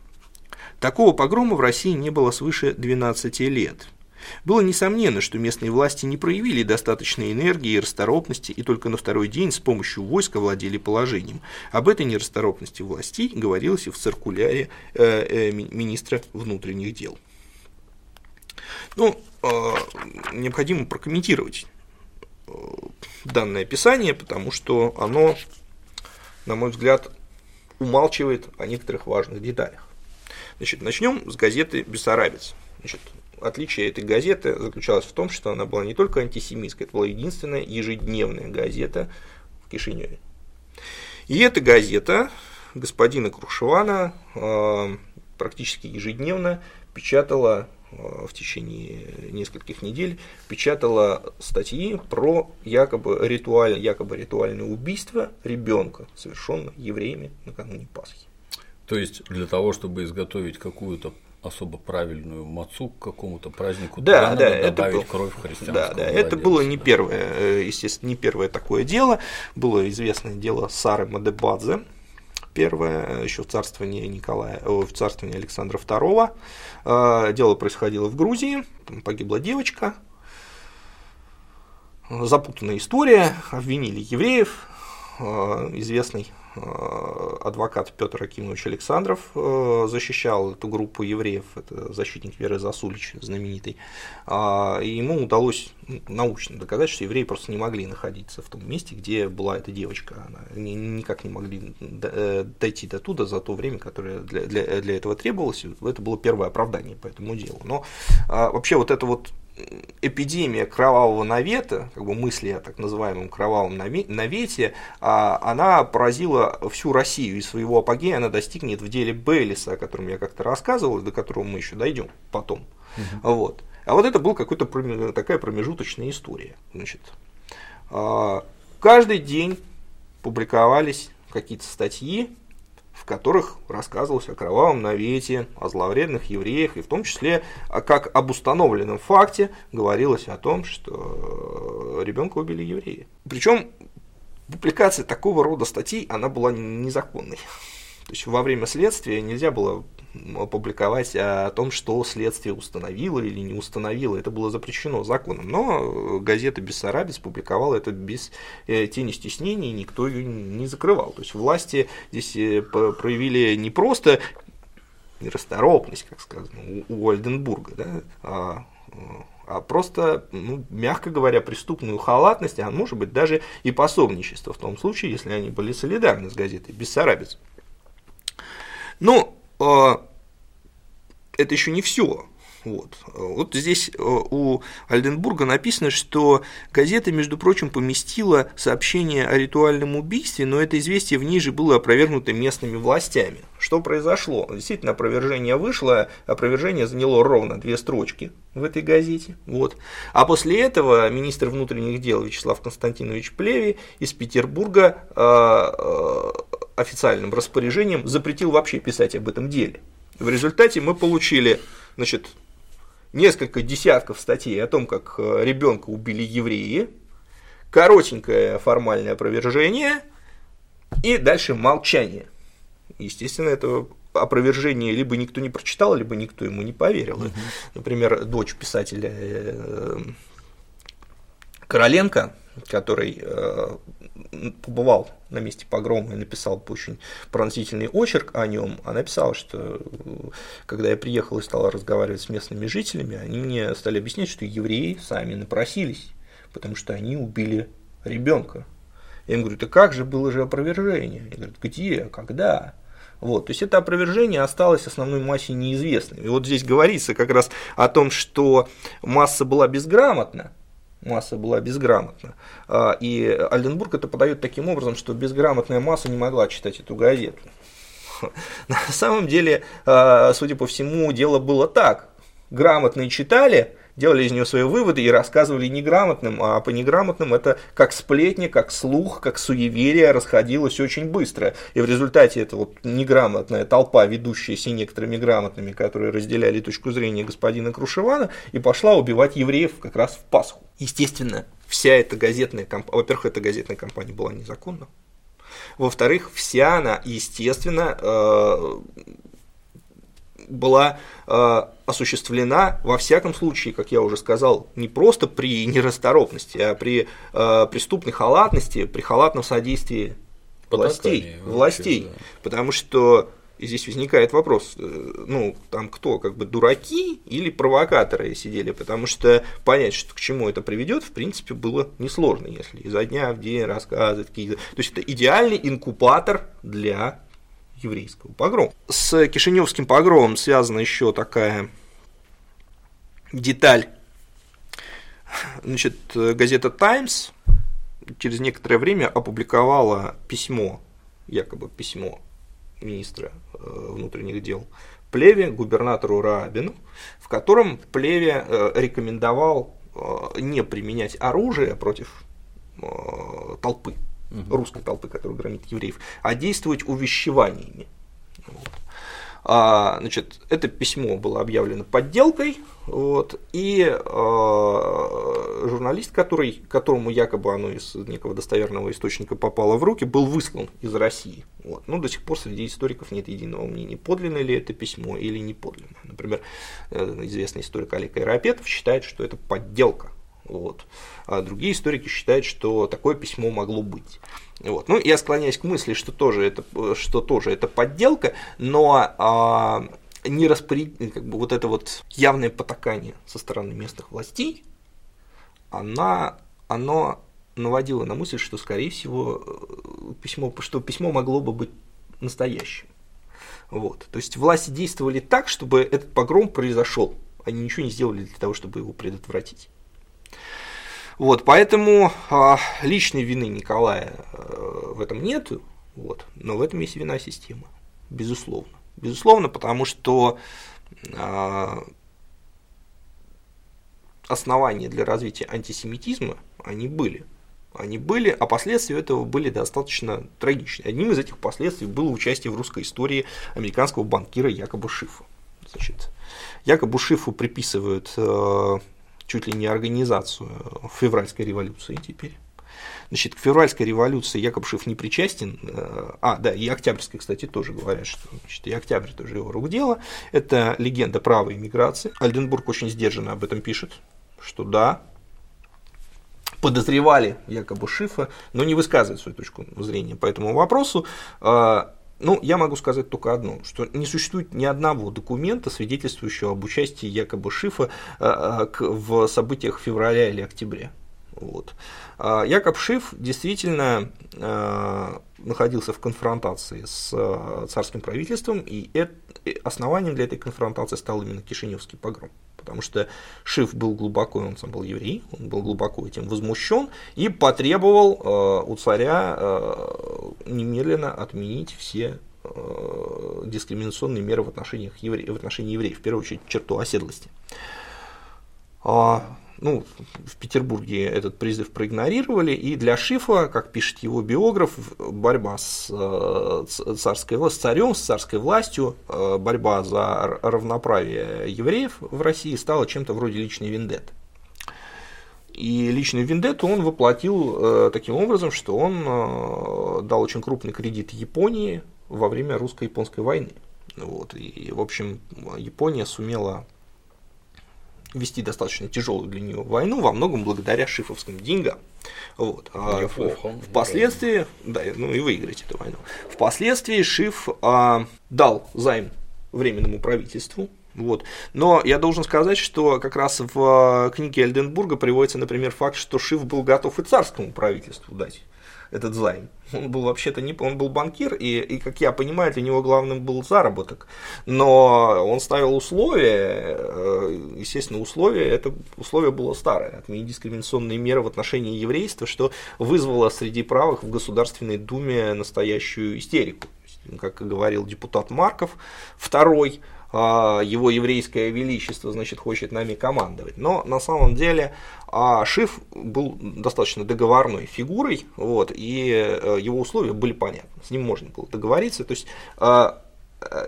Такого погрома в России не было свыше 12 лет. Было несомненно, что местные власти не проявили достаточной энергии и расторопности, и только на второй день с помощью войска владели положением. Об этой нерасторопности властей говорилось и в циркуляре э, э, министра внутренних дел. Ну, э, необходимо прокомментировать э, данное описание, потому что оно, на мой взгляд, умалчивает о некоторых важных деталях. Значит, начнем с газеты «Бессарабец». Значит, отличие этой газеты заключалось в том, что она была не только антисемитской, это была единственная ежедневная газета в Кишиневе. И эта газета господина Крушевана э, практически ежедневно печатала э, в течение нескольких недель печатала статьи про якобы, ритуаль, якобы ритуальное убийство ребенка, совершенное евреями накануне Пасхи. То есть для того, чтобы изготовить какую-то особо правильную мацу к какому-то празднику, да, да, надо это добавить был, кровь христианского Да, да, это было не первое, э, естественно, не первое такое дело. Было известное дело Сары Мадебадзе, первое, еще в царствовании Николая, в царствовании Александра II. Э, дело происходило в Грузии, там погибла девочка, запутанная история, обвинили евреев, э, известный Э, адвокат Петр Акимович Александров э, защищал эту группу евреев, это защитник Веры Засулич, знаменитый, а, и ему удалось научно доказать, что евреи просто не могли находиться в том месте, где была эта девочка, она никак не могли э, дойти до туда за то время, которое для, для, для этого требовалось, это было первое оправдание по этому делу. Но а, вообще вот это вот эпидемия кровавого навета, как бы мысли о так называемом кровавом навете, а, она поразила всю Россию, и своего апогея она достигнет в деле Бейлиса, о котором я как-то рассказывал, до которого мы еще дойдем потом. Угу. Вот. А вот это была какая-то такая промежуточная история. Значит, а, каждый день публиковались какие-то статьи в которых рассказывалось о кровавом навете, о зловредных евреях, и в том числе, как об установленном факте, говорилось о том, что ребенка убили евреи. Причем публикация такого рода статей, она была незаконной. То есть во время следствия нельзя было опубликовать о том, что следствие установило или не установило. Это было запрещено законом. Но газета «Бессарабец» публиковала это без э, тени стеснений, никто ее не закрывал. То есть власти здесь э, проявили не просто нерасторопность, как сказано, у Ольденбурга, да, а, а просто, ну, мягко говоря, преступную халатность, а может быть даже и пособничество в том случае, если они были солидарны с газетой «Бессарабец». Ну, а, это еще не все. Вот. вот здесь э, у Альденбурга написано, что газета, между прочим, поместила сообщение о ритуальном убийстве, но это известие в ней же было опровергнуто местными властями. Что произошло? Действительно, опровержение вышло, опровержение заняло ровно две строчки в этой газете. Вот. А после этого министр внутренних дел Вячеслав Константинович Плеви из Петербурга э, э, официальным распоряжением запретил вообще писать об этом деле. В результате мы получили значит, несколько десятков статей о том, как э, ребенка убили евреи, коротенькое формальное опровержение и дальше молчание. Естественно, это опровержение либо никто не прочитал, либо никто ему не поверил. Угу. Например, дочь писателя э, Короленко, который э, побывал на месте погрома и написал очень пронзительный очерк о нем, она писала, что когда я приехал и стал разговаривать с местными жителями, они мне стали объяснять, что евреи сами напросились, потому что они убили ребенка. Я им говорю, да как же было же опровержение? Я говорю, где, когда? Вот, то есть это опровержение осталось основной массе неизвестным. И вот здесь говорится как раз о том, что масса была безграмотна, масса была безграмотна. А, и Альденбург это подает таким образом, что безграмотная масса не могла читать эту газету. [LAUGHS] На самом деле, а, судя по всему, дело было так. Грамотные читали, делали из нее свои выводы и рассказывали неграмотным, а по неграмотным это как сплетни, как слух, как суеверие расходилось очень быстро. И в результате эта вот неграмотная толпа, ведущаяся некоторыми грамотными, которые разделяли точку зрения господина Крушевана, и пошла убивать евреев как раз в Пасху. Естественно, вся эта газетная компания, во-первых, эта газетная компания была незаконна, во-вторых, вся она, естественно, э, была э, осуществлена, во всяком случае, как я уже сказал, не просто при нерасторопности, а при э, преступной халатности, при халатном содействии властей, властей. Да. Потому что и здесь возникает вопрос, э, ну, там кто, как бы дураки или провокаторы сидели, потому что понять, что к чему это приведет, в принципе, было несложно, если изо дня в день рассказывать какие-то. То есть это идеальный инкубатор для еврейского погрома. С Кишиневским погромом связана еще такая деталь. Значит, газета Times через некоторое время опубликовала письмо, якобы письмо министра э, внутренних дел Плеве, губернатору Рабину, в котором Плеве э, рекомендовал э, не применять оружие против толпы, угу. русской толпы, которая громит евреев, а действовать увещеваниями. Вот. А, значит, это письмо было объявлено подделкой, вот, и э, журналист, который, которому якобы оно из некого достоверного источника попало в руки, был выслан из России. Вот. Но до сих пор среди историков нет единого мнения, подлинное ли это письмо или не подлинное. Например, э, известный историк Олег Айропетов считает, что это подделка. Вот. А другие историки считают, что такое письмо могло быть. Вот. Ну, я склоняюсь к мысли, что тоже это, что тоже это подделка, но а, не распоряд... как бы вот это вот явное потакание со стороны местных властей, она, оно наводило на мысль, что, скорее всего, письмо, что письмо могло бы быть настоящим. Вот. То есть власти действовали так, чтобы этот погром произошел. Они ничего не сделали для того, чтобы его предотвратить. Вот, поэтому а, личной вины Николая а, в этом нет, вот, но в этом есть вина системы, безусловно. Безусловно, потому что а, основания для развития антисемитизма, они были. Они были, а последствия этого были достаточно трагичны. Одним из этих последствий было участие в русской истории американского банкира Якоба Шифа. Значит, Якобу Шифу приписывают чуть ли не организацию февральской революции теперь. Значит, к февральской революции Якоб Шиф не причастен. Э, а, да, и Октябрьской, кстати, тоже говорят, что значит, и Октябрь тоже его рук дело. Это легенда правой иммиграции. Альденбург очень сдержанно об этом пишет, что да, подозревали якобы Шифа, но не высказывает свою точку зрения по этому вопросу. Ну, я могу сказать только одно, что не существует ни одного документа, свидетельствующего об участии якобы Шифа а, а, в событиях февраля или октября. Вот. Якоб Шиф действительно находился в конфронтации с царским правительством, и основанием для этой конфронтации стал именно Кишиневский погром потому что Шиф был глубоко, он сам был еврей, он был глубоко этим возмущен и потребовал у царя немедленно отменить все дискриминационные меры в, отношениях евре... в отношении евреев, в первую очередь черту оседлости. Ну, в Петербурге этот призыв проигнорировали, и для Шифа, как пишет его биограф, борьба с, э, царской, с царем, с царской властью, э, борьба за равноправие евреев в России стала чем-то вроде личной вендетты. И личную вендетту он воплотил э, таким образом, что он дал очень крупный кредит Японии во время русско-японской войны. Вот, и, в общем, Япония сумела вести достаточно тяжелую для нее войну, во многом благодаря шифовским деньгам. Вот. А впоследствии, да, ну и выиграть эту войну. Впоследствии Шиф а, дал займ временному правительству, вот. Но я должен сказать, что как раз в книге Эльденбурга приводится, например, факт, что Шиф был готов и царскому правительству дать этот займ. Он был вообще-то не, он был банкир, и, и, как я понимаю, для него главным был заработок. Но он ставил условия, э, естественно, условия, это условие было старое, отменить дискриминационные меры в отношении еврейства, что вызвало среди правых в Государственной Думе настоящую истерику. Как говорил депутат Марков, второй, его еврейское величество, значит, хочет нами командовать. Но на самом деле а, Шиф был достаточно договорной фигурой, вот, и э, его условия были понятны, с ним можно было договориться. То есть, а, э,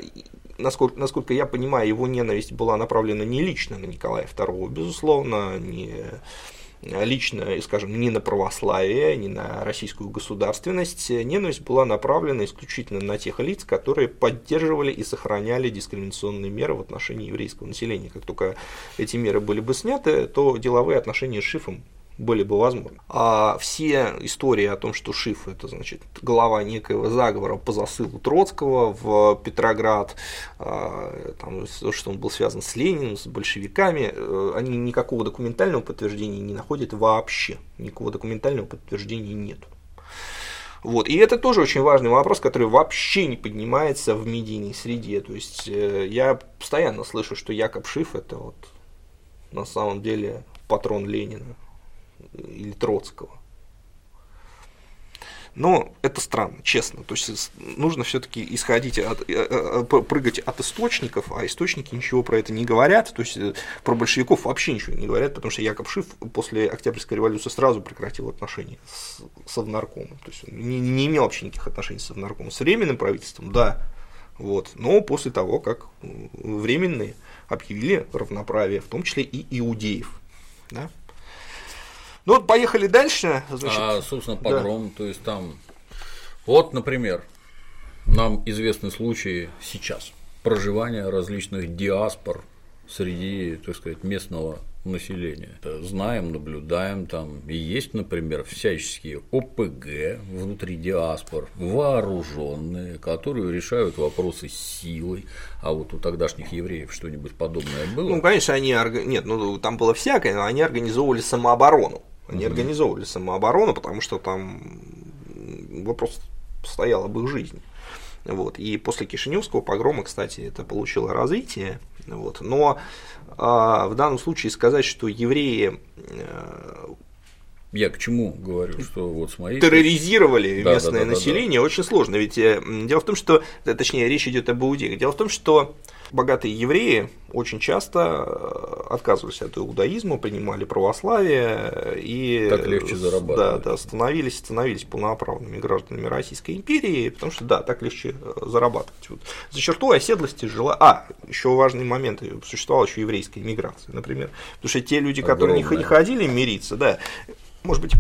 насколько, насколько я понимаю, его ненависть была направлена не лично на Николая II, безусловно, не лично, скажем, ни на православие, ни на российскую государственность. Ненависть была направлена исключительно на тех лиц, которые поддерживали и сохраняли дискриминационные меры в отношении еврейского населения. Как только эти меры были бы сняты, то деловые отношения с Шифом были бы возможны. А все истории о том, что Шиф это значит глава некоего заговора по засылу Троцкого в Петроград, а, там, что он был связан с Лениным, с большевиками, э, они никакого документального подтверждения не находят вообще. Никакого документального подтверждения нет. Вот. И это тоже очень важный вопрос, который вообще не поднимается в медийной среде. То есть э, я постоянно слышу, что Якоб Шиф это вот на самом деле патрон Ленина или Троцкого. Но это странно, честно. То есть нужно все-таки исходить от, э, э, э, прыгать от источников, а источники ничего про это не говорят. То есть про большевиков вообще ничего не говорят, потому что Якоб Шиф после Октябрьской революции сразу прекратил отношения с Совнаркомом. То есть не, не имел вообще никаких отношений с Совнаркомом. С временным правительством, да. Вот. Но после того, как временные объявили равноправие, в том числе и иудеев. Да? Ну вот поехали дальше. Значит, а, собственно, погром, да. то есть там. Вот, например, нам известны случаи сейчас проживания различных диаспор среди, так сказать, местного населения. Знаем, наблюдаем там. И есть, например, всяческие ОПГ внутри диаспор, вооруженные, которые решают вопросы силой. А вот у тогдашних евреев что-нибудь подобное было? Ну, конечно, они нет, ну там было всякое, но они организовывали самооборону. Они угу. организовывали самооборону, потому что там вопрос стоял об их жизни. Вот. И после Кишиневского погрома, кстати, это получило развитие. Вот. Но а, в данном случае сказать, что евреи э, я к чему говорю, что вот с моей терроризировали да, местное да, да, население, да, да. очень сложно. Ведь э, дело в том, что, точнее, речь идет об иудеях. Дело в том, что богатые евреи очень часто э, отказывались от иудаизма, принимали православие и так легче зарабатывать. Да, да, становились, становились полноправными гражданами Российской империи, потому что да, так легче э, зарабатывать. Вот. За чертой оседлости жила. А, еще важный момент, существовала еще еврейская иммиграция, например. Потому что те люди, которые Огромная. не ходили мириться, да, может быть,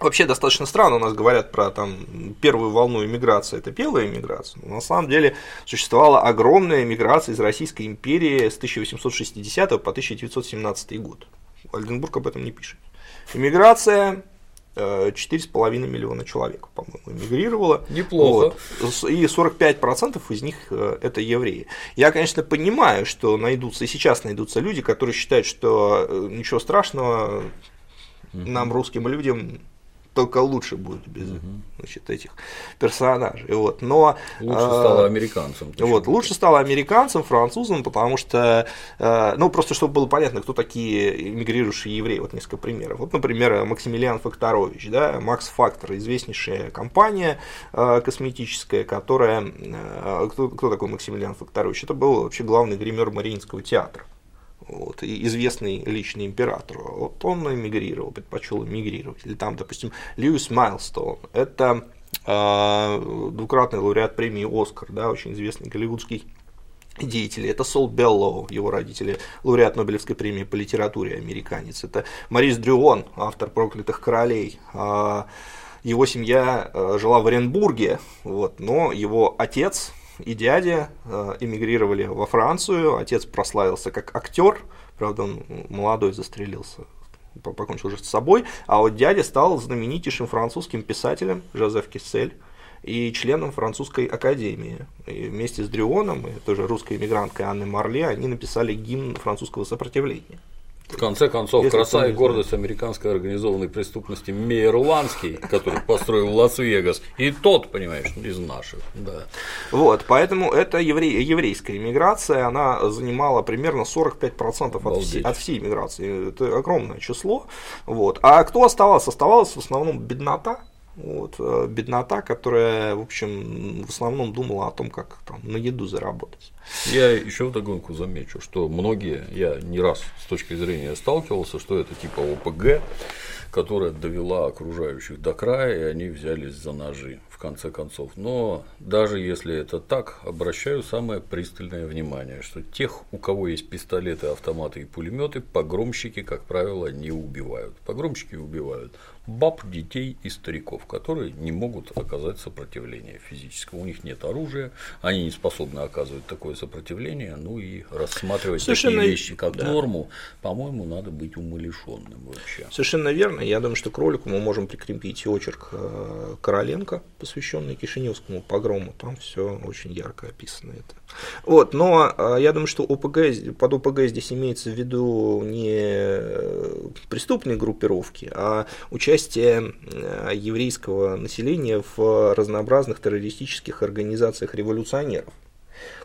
Вообще достаточно странно у нас говорят про там, первую волну иммиграции, это первая иммиграция. Но на самом деле существовала огромная иммиграция из Российской империи с 1860 по 1917 год. Альденбург об этом не пишет. Иммиграция 4,5 миллиона человек, по-моему, эмигрировало. Неплохо. Вот. И 45% из них э, это евреи. Я, конечно, понимаю, что найдутся, и сейчас найдутся люди, которые считают, что э, ничего страшного, нам, русским людям, только лучше будет без угу. значит, этих персонажей. Вот. Но, лучше э, стало американцем. Вот, лучше стало американцем, французом, потому что, э, ну, просто чтобы было понятно, кто такие эмигрирующие евреи. Вот несколько примеров. Вот, например, Максимилиан Факторович, да, Макс Фактор, известнейшая компания э, косметическая, которая... Кто, кто такой Максимилиан Факторович? Это был вообще главный гример Мариинского театра вот, известный личный император, вот он эмигрировал, предпочел эмигрировать. Или там, допустим, Льюис Майлстоун, это э, двукратный лауреат премии «Оскар», да, очень известный голливудский деятели. Это Сол Беллоу, его родители, лауреат Нобелевской премии по литературе, американец. Это Морис Дрюон, автор «Проклятых королей». А, его семья э, жила в Оренбурге, вот, но его отец, и дядя э, эмигрировали во Францию. Отец прославился как актер, правда, он молодой застрелился, покончил уже с собой. А вот дядя стал знаменитейшим французским писателем Жозеф Киссель и членом французской академии. И вместе с Дрионом и тоже русской эмигранткой Анной Марле они написали гимн французского сопротивления. В конце концов, Если краса и гордость американской организованной преступности Мейер Ланский, который построил Лас-Вегас, и тот, понимаешь, из наших. Да. Вот, поэтому это евре... еврейская иммиграция, она занимала примерно 45% от всей, от всей иммиграции. Это огромное число. Вот. А кто оставался? Оставалась в основном беднота, вот, э, беднота, которая, в общем, в основном думала о том, как там, на еду заработать. Я еще вдогонку замечу, что многие, я не раз с точки зрения сталкивался, что это типа ОПГ, которая довела окружающих до края, и они взялись за ножи в конце концов. Но даже если это так, обращаю самое пристальное внимание, что тех, у кого есть пистолеты, автоматы и пулеметы, погромщики, как правило, не убивают. Погромщики убивают баб, детей и стариков, которые не могут оказать сопротивление физического. У них нет оружия, они не способны оказывать такое сопротивление, ну и рассматривать Совершенно... такие вещи как да. норму, по-моему, надо быть умалишенным вообще. Совершенно верно. Я думаю, что к ролику мы можем прикрепить очерк э, Короленко, посвященный Кишиневскому погрому. Там все очень ярко описано это. Вот, но э, я думаю, что ОПГ, под ОПГ здесь имеется в виду не э, преступные группировки, а участие еврейского населения в разнообразных террористических организациях революционеров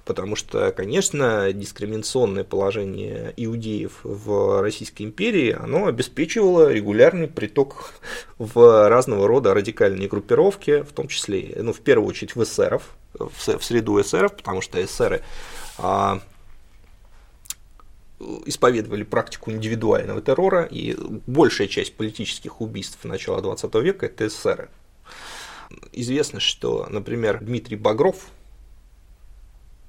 потому что, конечно, дискриминационное положение иудеев в Российской империи, оно обеспечивало регулярный приток в разного рода радикальные группировки, в том числе, ну, в первую очередь в эсеров, в среду эсеров, потому что эсеры а, исповедовали практику индивидуального террора, и большая часть политических убийств начала XX века – это эсеры. Известно, что, например, Дмитрий Багров –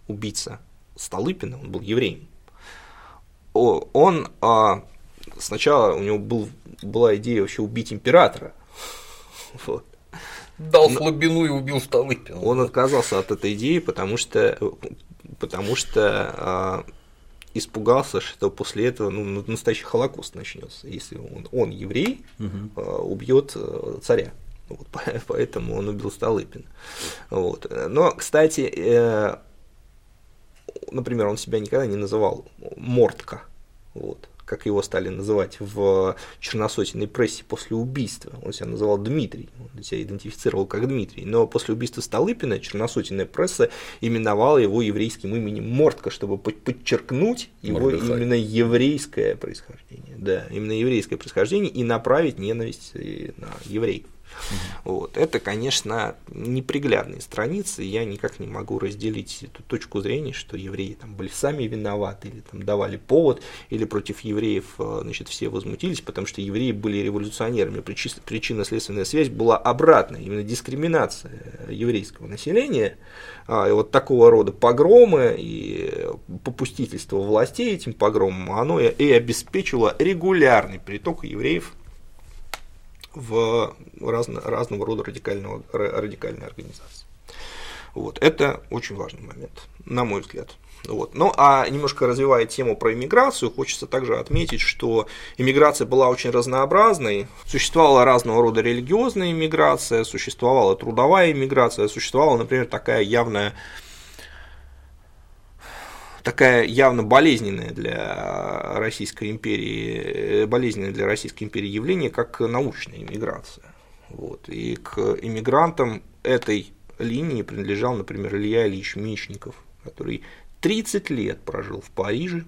убийца Столыпина, он был евреем, он а, сначала у него был, была идея вообще убить императора. [LAUGHS] Вот. Дал слабину и убил Столыпина. Он отказался от этой идеи, потому что, потому что а, испугался, что после этого ну, настоящий Холокост начнется, если он, он еврей, угу. убьет э, царя. Вот, [LAUGHS] поэтому он убил Столыпина. Вот. Но, кстати, э, например, он себя никогда не называл Мортка, вот, как его стали называть в черносотенной прессе после убийства. Он себя называл Дмитрий, он себя идентифицировал как Дмитрий. Но после убийства Столыпина черносотенная пресса именовала его еврейским именем Мортка, чтобы подчеркнуть его Мордыхай. именно еврейское происхождение. Да, именно еврейское происхождение и направить ненависть на евреев. Вот. Это, конечно, неприглядные страницы, я никак не могу разделить эту точку зрения, что евреи там были сами виноваты, или там давали повод, или против евреев э, значит, все возмутились, потому что евреи были революционерами. Причинно-следственная связь была обратная, именно дискриминация еврейского населения, а, и вот такого рода погромы и попустительство властей этим погромам, оно и обеспечило регулярный приток евреев в разно, разного рода радикального, радикальной организации. Вот, это очень важный момент, на мой взгляд. Вот. Ну, а немножко развивая тему про иммиграцию, хочется также отметить, что иммиграция была очень разнообразной. Существовала разного рода религиозная иммиграция, существовала трудовая иммиграция, существовала, например, такая явная такая явно болезненная для Российской империи, болезненное для Российской империи явление, как научная иммиграция. Вот. И к иммигрантам этой линии принадлежал, например, Илья Ильич Мечников, который 30 лет прожил в Париже,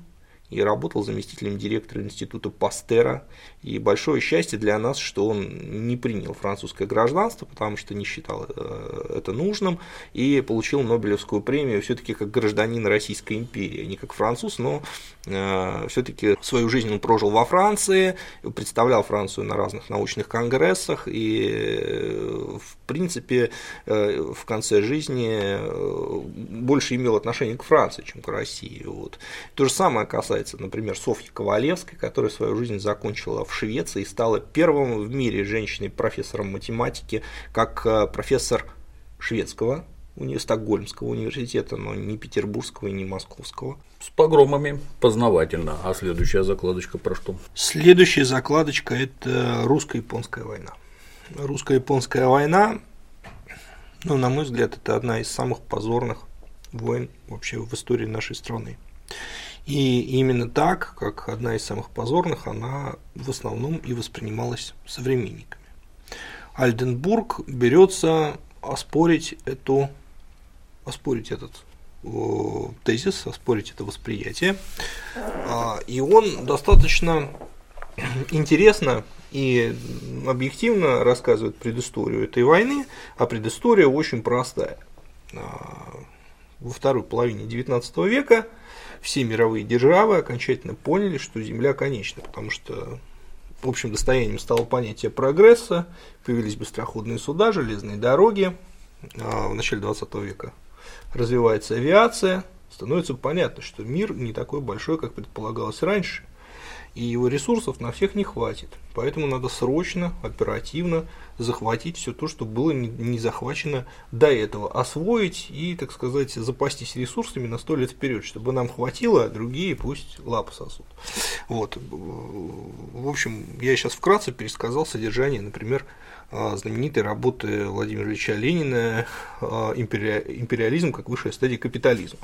и работал заместителем директора института Пастера. И большое счастье для нас, что он не принял французское гражданство, потому что не считал э, это нужным, и получил Нобелевскую премию все-таки как гражданин Российской империи, не как француз, но э, все-таки свою жизнь он прожил во Франции, представлял Францию на разных научных конгрессах, и э, в принципе в конце жизни больше имел отношение к Франции, чем к России. Вот. То же самое касается например, Софьи Ковалевской, которая свою жизнь закончила в Швеции и стала первым в мире женщиной-профессором математики, как э, профессор шведского Стокгольмского университета, но не Петербургского и не Московского. С погромами познавательно. А следующая закладочка про что? Следующая закладочка – это русско-японская война. Русско-японская война, ну, на мой взгляд, это одна из самых позорных войн вообще в истории нашей страны. И именно так, как одна из самых позорных, она в основном и воспринималась современниками. Альденбург берется оспорить эту, оспорить этот тезис, оспорить это восприятие. А, и он достаточно интересно и объективно рассказывает предысторию этой войны, а предыстория очень простая. А, во второй половине XIX века все мировые державы окончательно поняли, что Земля конечна, потому что в общем достоянием стало понятие прогресса, появились быстроходные суда, железные дороги, а в начале 20 века развивается авиация, становится понятно, что мир не такой большой, как предполагалось раньше – и его ресурсов на всех не хватит. Поэтому надо срочно, оперативно захватить все то, что было не захвачено до этого, освоить и, так сказать, запастись ресурсами на сто лет вперед, чтобы нам хватило, а другие пусть лапы сосут. Вот. В общем, я сейчас вкратце пересказал содержание, например, а, знаменитой работы Владимира Ильича Ленина а, «Империализм как высшая стадия капитализма».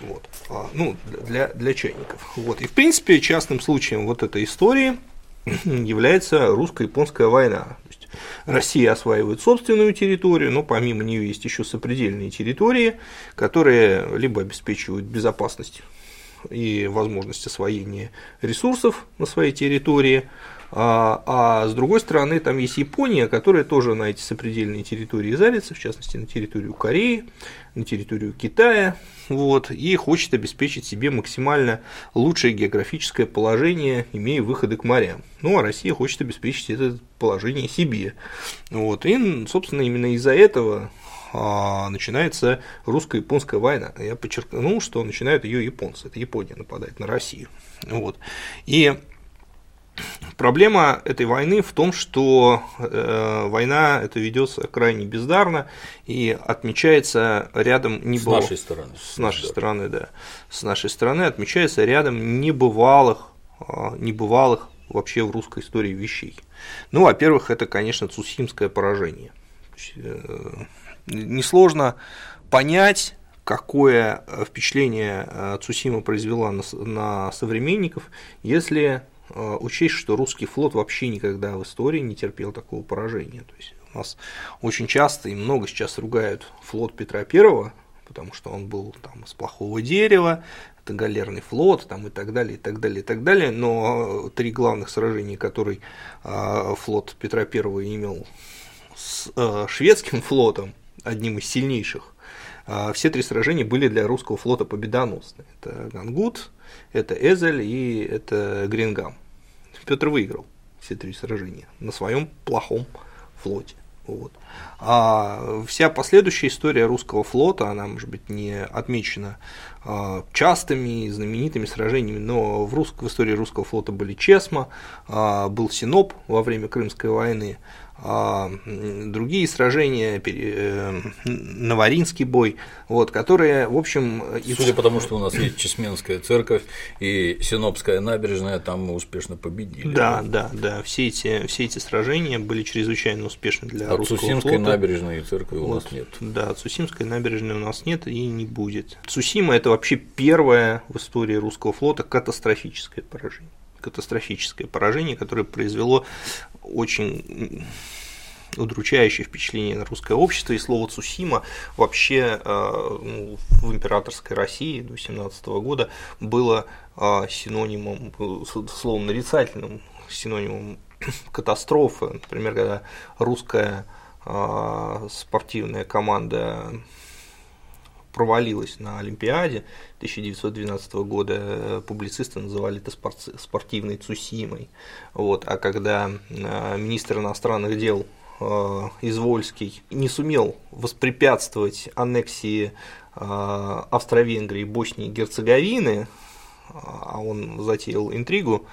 Вот. А, ну, для, для чайников. Вот. И, в принципе, частным случаем вот этой истории [CLEARS THROAT] является русско-японская война. То есть Россия осваивает собственную территорию, но помимо нее есть еще сопредельные территории, которые либо обеспечивают безопасность и возможность освоения ресурсов на своей территории, а, а с другой стороны, там есть Япония, которая тоже на эти сопредельные территории зарится, в частности, на территорию Кореи, на территорию Китая, вот, и хочет обеспечить себе максимально лучшее географическое положение, имея выходы к морям. Ну, а Россия хочет обеспечить это положение себе. Вот, и, собственно, именно из-за этого а, начинается русско-японская война. Я подчеркнул, что начинают ее японцы. Это Япония нападает на Россию. Вот. И Проблема этой войны в том, что э, война это ведется крайне бездарно и отмечается рядом небывалых. С нашей стороны. С нашей стороны, да. С нашей стороны отмечается рядом небывалых, э, небывалых вообще в русской истории вещей. Ну, во-первых, это, конечно, Цусимское поражение. Э, несложно понять, какое впечатление э, Цусима произвела на, на современников, если учесть, что русский флот вообще никогда в истории не терпел такого поражения. То есть у нас очень часто и много сейчас ругают флот Петра Первого, потому что он был там из плохого дерева, это галерный флот, там и так далее, и так далее, и так далее. Но три главных сражения, которые э, флот Петра Первого имел с э, шведским [LAUGHS] флотом, одним из сильнейших, все три сражения были для русского флота победоносны. Это Гангут, это Эзель и это Грингам. Петр выиграл все три сражения на своем плохом флоте. Вот. А вся последующая история русского флота, она, может быть, не отмечена а, частыми знаменитыми сражениями, но в, рус... в истории русского флота были Чесма, а, был Синоп во время Крымской войны, другие сражения, э, Наваринский бой, вот, которые, в общем… Судя по тому, что у нас есть Чесменская церковь и Синопская набережная, там мы успешно победили. Да, да, да, все эти, все эти сражения были чрезвычайно успешны для от русского Цусимской флота. набережной и церкви у Вот, нас нет. Да, Цусимской набережной у нас нет и не будет. Цусима – это вообще первое в истории русского флота катастрофическое поражение. Катастрофическое поражение, которое произвело очень удручающее впечатление на русское общество, и слово Цусима вообще э, ну, в императорской России до 17 года было э, синонимом, словом нарицательным синонимом [COUGHS] катастрофы. Например, когда русская э, спортивная команда провалилась на Олимпиаде 1912 года, э, публицисты называли это спорт- спортивной Цусимой. Вот. А когда э, министр иностранных дел э, Извольский не сумел воспрепятствовать аннексии Австро-Венгрии, Боснии и Герцеговины, а он затеял интригу,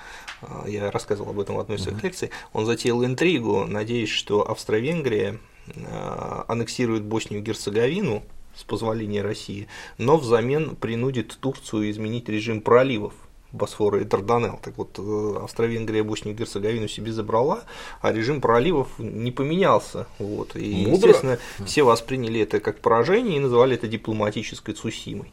я рассказывал об этом в одной из своих лекций, он затеял интригу, надеясь, что Австро-Венгрия аннексирует Боснию и Герцеговину с позволения России, но взамен принудит Турцию изменить режим проливов Босфора и Дарданелл. Так вот, э, Австро-Венгрия Боснию и Герцеговину себе забрала, а режим проливов не поменялся. Вот. И, Мудро. естественно, все восприняли это как поражение и называли это дипломатической Цусимой.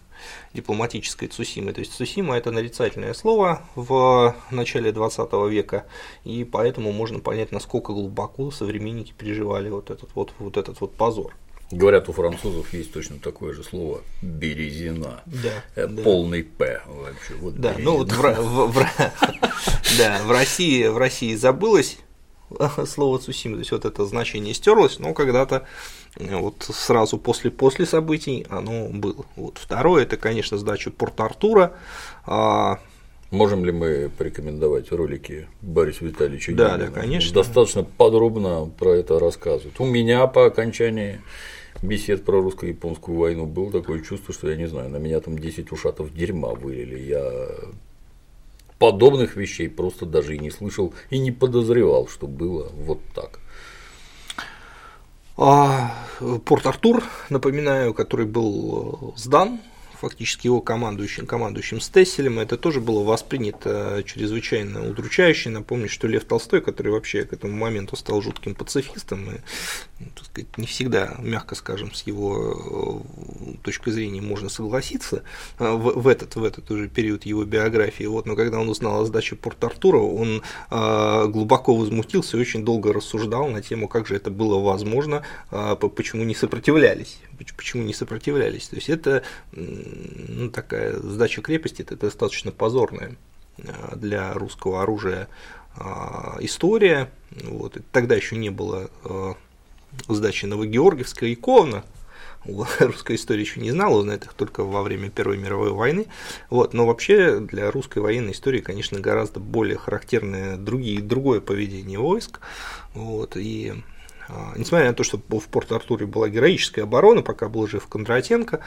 Дипломатической Цусимой. То есть Цусима это нарицательное слово в начале 20 века, и поэтому можно понять, насколько глубоко современники переживали вот этот вот, вот, этот вот позор. Говорят, у французов есть точно такое же слово березина. Да, Э, да. Полный П вообще. Вот Да, березина. ну вот в, в- в [LAUGHS] да, в России, в России забылось [LAUGHS] слово Цусима, то есть вот это значение стерлось, но когда-то э, вот сразу после, после событий оно было. Вот второе, это, конечно, сдача Порт-Артура, а, Можем ли мы порекомендовать ролики Бориса Витальевича Да, Гимина? да, конечно. Достаточно подробно про это рассказывает. У меня по окончании бесед про русско-японскую войну было такое чувство, что я не знаю, на меня там 10 ушатов дерьма вылили. Я подобных вещей просто даже и не слышал и не подозревал, что было вот так. а, Порт-Артур, напоминаю, который был э, сдан фактически его командующим, командующим Стесселем, это тоже было воспринято чрезвычайно удручающе. Напомню, что Лев Толстой, который вообще к этому моменту стал жутким пацифистом, и, ну, так сказать, не всегда, мягко скажем, с его э, точки зрения можно согласиться э, в, в этот, в этот уже период его биографии. Вот, но когда он узнал о сдаче Порт-Артура, он э, глубоко возмутился и очень долго рассуждал на тему, как же это было возможно, э, по- почему не сопротивлялись. Поч- Почему не сопротивлялись? То есть это ну, такая сдача крепости, это достаточно позорная э, для русского оружия э, история. Вот. Тогда еще не было э, сдачи Новогеоргиевска и Ковна. [LAUGHS] Русская история еще не знала, узнает их только во время Первой мировой войны. Вот, но вообще для русской военной истории, конечно, гораздо более характерное другие, другое поведение войск. Вот, и а, Несмотря на то, что в Порт-Артуре была героическая оборона, пока был жив Кондратенко,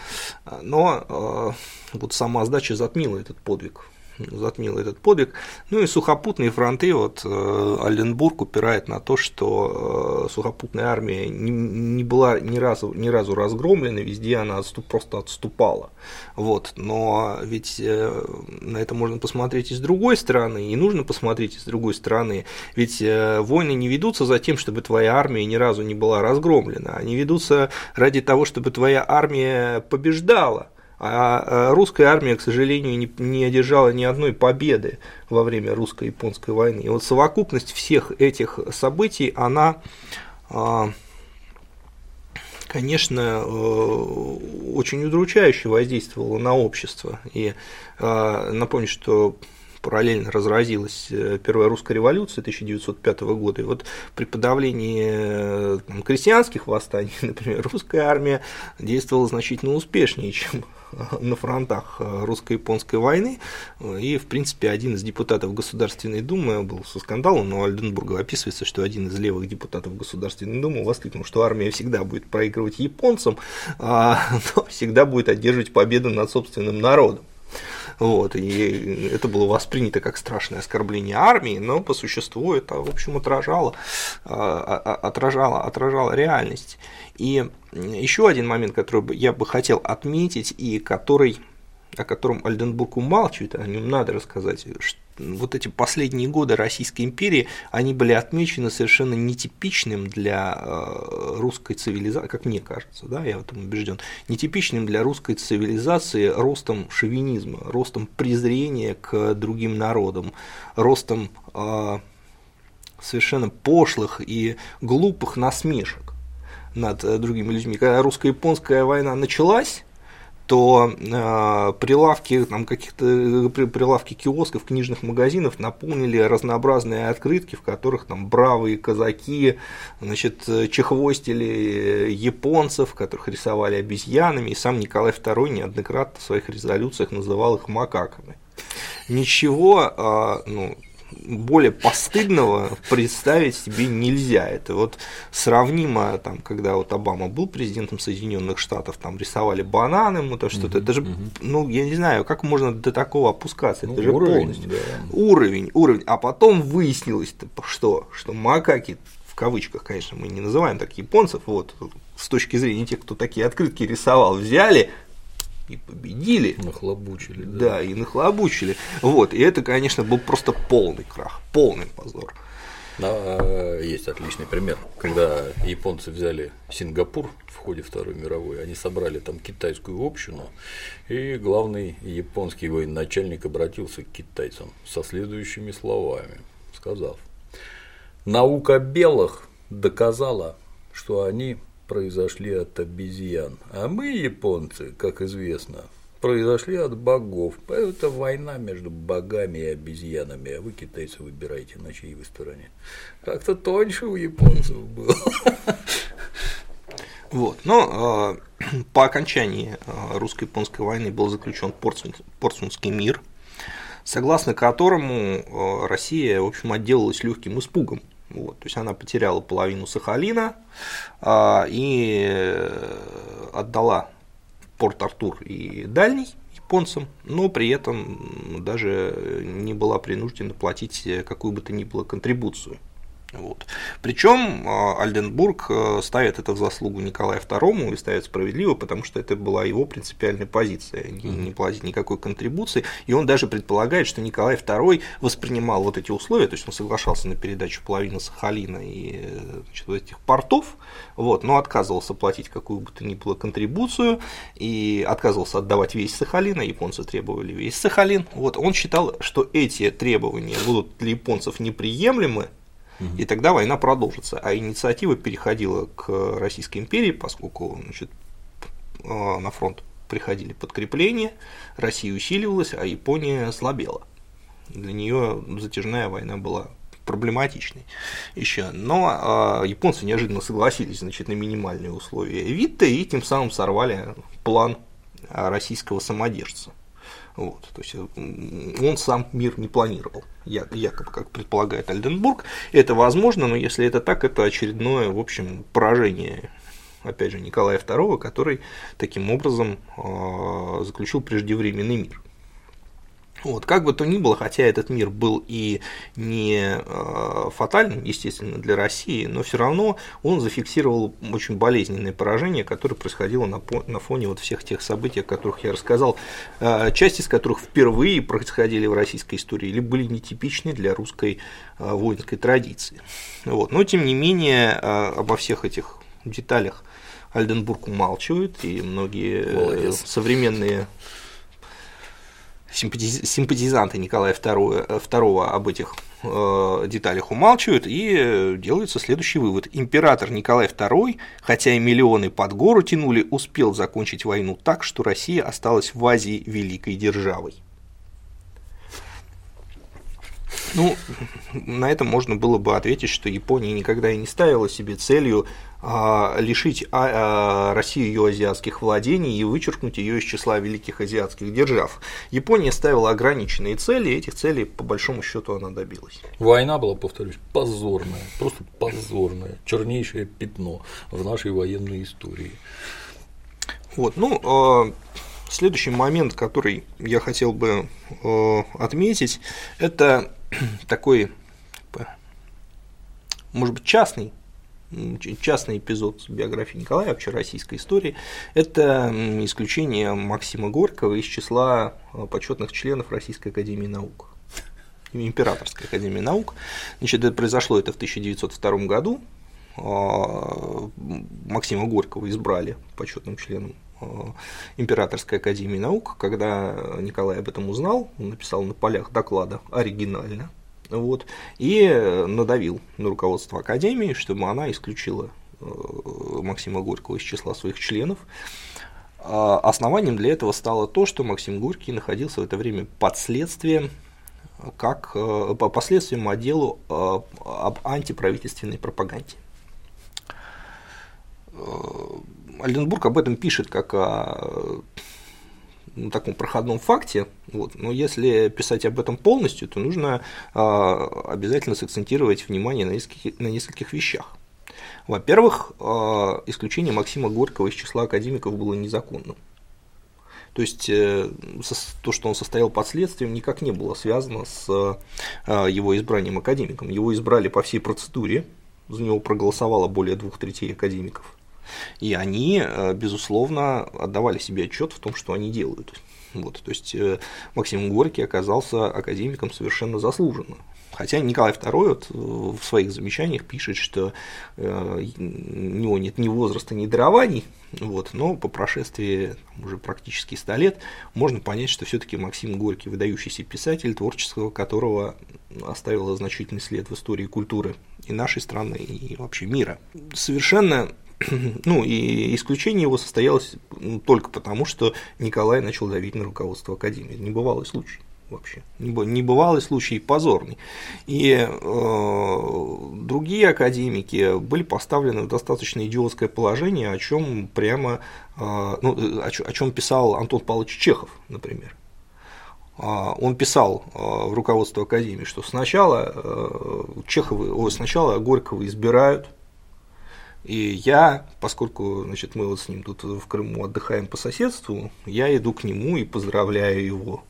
а, но а, вот сама сдача затмила этот подвиг. Затмила этот подвиг. Ну и сухопутные фронты, вот э, Альденбург упирает на то, что э, сухопутная армия не, не была ни разу, ни разу разгромлена, везде она отступ, просто отступала. Вот. Но ведь э, на это можно посмотреть и с другой стороны, и нужно посмотреть и с другой стороны. Ведь войны не ведутся за тем, чтобы твоя армия ни разу не была разгромлена. Они ведутся ради того, чтобы твоя армия побеждала. А э, русская армия, к сожалению, не, не одержала ни одной победы во время русско-японской войны. И вот совокупность всех этих событий, она а, конечно, э, очень удручающе воздействовало на общество. И э, напомню, что параллельно разразилась э, Первая русская революция 1905 года, и вот при подавлении крестьянских восстаний, [LAUGHS] например, русская армия действовала значительно успешнее, чем [LAUGHS] на фронтах русско-японской войны, и, в принципе, один из депутатов Государственной Думы был со скандалом, но Альденбурга описывается, что один из левых депутатов Государственной Думы воскликнул, что армия всегда будет проигрывать японцам, а, [LAUGHS] но всегда будет одерживать победу над собственным народом. Вот, и это было воспринято как страшное оскорбление армии, но по существу это, в общем, отражало, а, отражало, отражало реальность. И еще один момент, который я бы хотел отметить, и который, о котором Альденбург умалчивает, о нем надо рассказать, что вот эти последние годы Российской империи, они были отмечены совершенно нетипичным для э, русской цивилизации, как мне кажется, да, я в этом убежден, нетипичным для русской цивилизации ростом шовинизма, ростом презрения к другим народам, ростом э, совершенно пошлых и глупых насмешек над э, другими людьми. Когда русско-японская война началась, то э, прилавки там каких-то э, прилавки киосков, книжных магазинов наполнили разнообразные открытки, в которых там бравые казаки, значит, чехвостили японцев, которых рисовали обезьянами, и сам Николай II неоднократно в своих резолюциях называл их макаками. Ничего, э, ну, более постыдного представить себе нельзя. Это вот сравнимо, там, когда вот Обама был президентом Соединенных Штатов, там рисовали бананы, ну то что-то, это же, ну я не знаю, как можно до такого опускаться, ну, это же уровень, полностью да. уровень, уровень. А потом выяснилось, что, что макаки в кавычках, конечно, мы не называем так японцев, вот с точки зрения тех, кто такие открытки рисовал, взяли, и победили. Нахлобучили. Да. да, и нахлобучили. Вот, и это, конечно, был просто полный крах, полный позор. Да, есть отличный пример, когда японцы взяли Сингапур в ходе Второй мировой, они собрали там китайскую общину, и главный японский военачальник обратился к китайцам со следующими словами, сказав, наука белых доказала, что они произошли от обезьян, а мы, японцы, как известно, произошли от богов. Это война между богами и обезьянами, а вы, китайцы, выбираете, на чьей вы стороне. Как-то тоньше у японцев было. Вот. Но э, по окончании э, русско-японской войны был заключен Портсмутский мир, согласно которому э, Россия, в общем, отделалась легким испугом вот, то есть она потеряла половину Сахалина а, и отдала порт Артур и Дальний японцам, но при этом даже не была принуждена платить какую бы то ни было контрибуцию. Вот. Причем а, Альденбург э, ставит это в заслугу Николаю II и ставит справедливо, потому что это была его принципиальная позиция, не, не платить никакой контрибуции. И он даже предполагает, что Николай II воспринимал вот эти условия, то есть он соглашался на передачу половины Сахалина и значит, этих портов, вот, но отказывался платить какую бы то ни было контрибуцию и отказывался отдавать весь Сахалин, а японцы требовали весь Сахалин. Вот, он считал, что эти требования будут для японцев неприемлемы, и тогда война продолжится. А инициатива переходила к Российской империи, поскольку значит, а, на фронт приходили подкрепления, Россия усиливалась, а Япония слабела. Для нее затяжная война была проблематичной еще. Но э, японцы неожиданно согласились значит, на минимальные условия Витта и тем самым сорвали план российского самодержца. Вот, то есть он сам мир не планировал, якобы, как предполагает Альденбург. Это возможно, но если это так, это очередное, в общем, поражение опять же, Николая II, который таким образом а, заключил преждевременный мир. Вот, как бы то ни было, хотя этот мир был и не э, фатальным, естественно, для России, но все равно он зафиксировал очень болезненное поражение, которое происходило на, на фоне вот всех тех событий, о которых я рассказал, э, часть из которых впервые происходили в российской истории или были нетипичны для русской э, воинской традиции. Вот. Но, тем не менее, обо всех этих деталях Альденбург умалчивает, и многие Молодец. современные симпатизанты Николая II, II э, об этих э, деталях умалчивают, и делается следующий вывод. Император Николай II, хотя и миллионы под гору тянули, успел закончить войну так, что Россия осталась в Азии великой державой. Ну, на это можно было бы ответить, что Япония никогда и не ставила себе целью а, лишить а, а, Россию ее азиатских владений и вычеркнуть ее из числа великих азиатских держав. Япония ставила ограниченные цели, и этих целей, по большому счету, она добилась. Война была, повторюсь, позорная, просто позорная, чернейшее пятно в нашей военной истории. Вот, ну, следующий момент, который я хотел бы отметить, это [CLEARS THROAT] такой, может быть, частный частный эпизод биографии Николая, вообще российской истории, это исключение Максима Горького из числа э, почетных членов Российской Академии Наук. Императорской Академии Наук. Значит, это произошло это в 1902 году. А, Максима Горького избрали почетным членом Императорской Академии Наук. Когда Николай об этом узнал, он написал на полях доклада оригинально, вот, и надавил на руководство Академии, чтобы она исключила э, Максима Горького из числа своих членов. А основанием для этого стало то, что Максим Горький находился в это время под следствием как э, по последствиям отделу э, об антиправительственной пропаганде. Альденбург об этом пишет как о на таком проходном факте, вот, но если писать об этом полностью, то нужно а, обязательно сакцентировать внимание на нескольких, на нескольких вещах. Во-первых, а, исключение Максима Горького из числа академиков было незаконным. То есть э, то, что он состоял под следствием, никак не было связано с его избранием академиком. Его избрали по всей процедуре, за него проголосовало более двух третей академиков. И они, э, безусловно, отдавали себе отчет в том, что они делают. Вот, то есть э, Максим Горький оказался академиком совершенно заслуженно. Хотя Николай II вот в своих замечаниях пишет, что э, у него нет ни возраста, ни дарований, вот, но по прошествии уже практически 100 лет можно понять, что все-таки Максим Горький выдающийся писатель, творчество которого оставило значительный след в истории культуры и нашей страны, и вообще мира. Совершенно [CLEARS THROAT] ну, и исключение его состоялось ну, только потому, что Николай начал давить на руководство Академии. Небывалый случай вообще. Небывалый случай, позорный. И э, другие академики были поставлены в достаточно идиотское положение, о чем прямо, э, ну, о, о чем писал Антон Павлович Чехов, например. А, он писал э, в руководство Академии, что сначала э, Чехова, сначала Горького избирают, и я, поскольку значит, мы вот с ним тут в Крыму отдыхаем по соседству, я иду к нему и поздравляю его.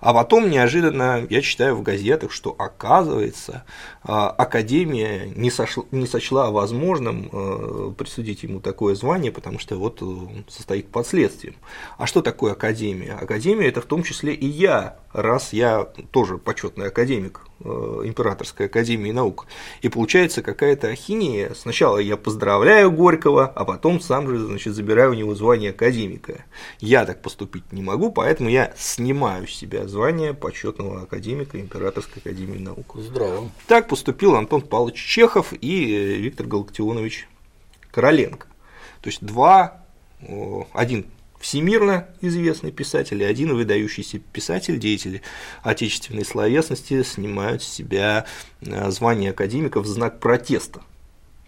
А потом неожиданно я читаю в газетах, что оказывается а, Академия не, сошла, не сочла возможным а, присудить ему такое звание, потому что вот он состоит под следствием. А что такое Академия? Академия это в том числе и я, раз я тоже почетный академик Э, Императорской академии наук. И получается какая-то ахинея. Сначала я поздравляю Горького, а потом сам же значит, забираю у него звание академика. Я так поступить не могу, поэтому я снимаю с себя звание почетного академика Императорской академии наук. Здраво. Так поступил Антон Павлович Чехов и э, Виктор Галактионович Короленко. То есть два, один всемирно известный писатель и один выдающийся писатель, деятели отечественной словесности снимают с себя э, звание академика в знак протеста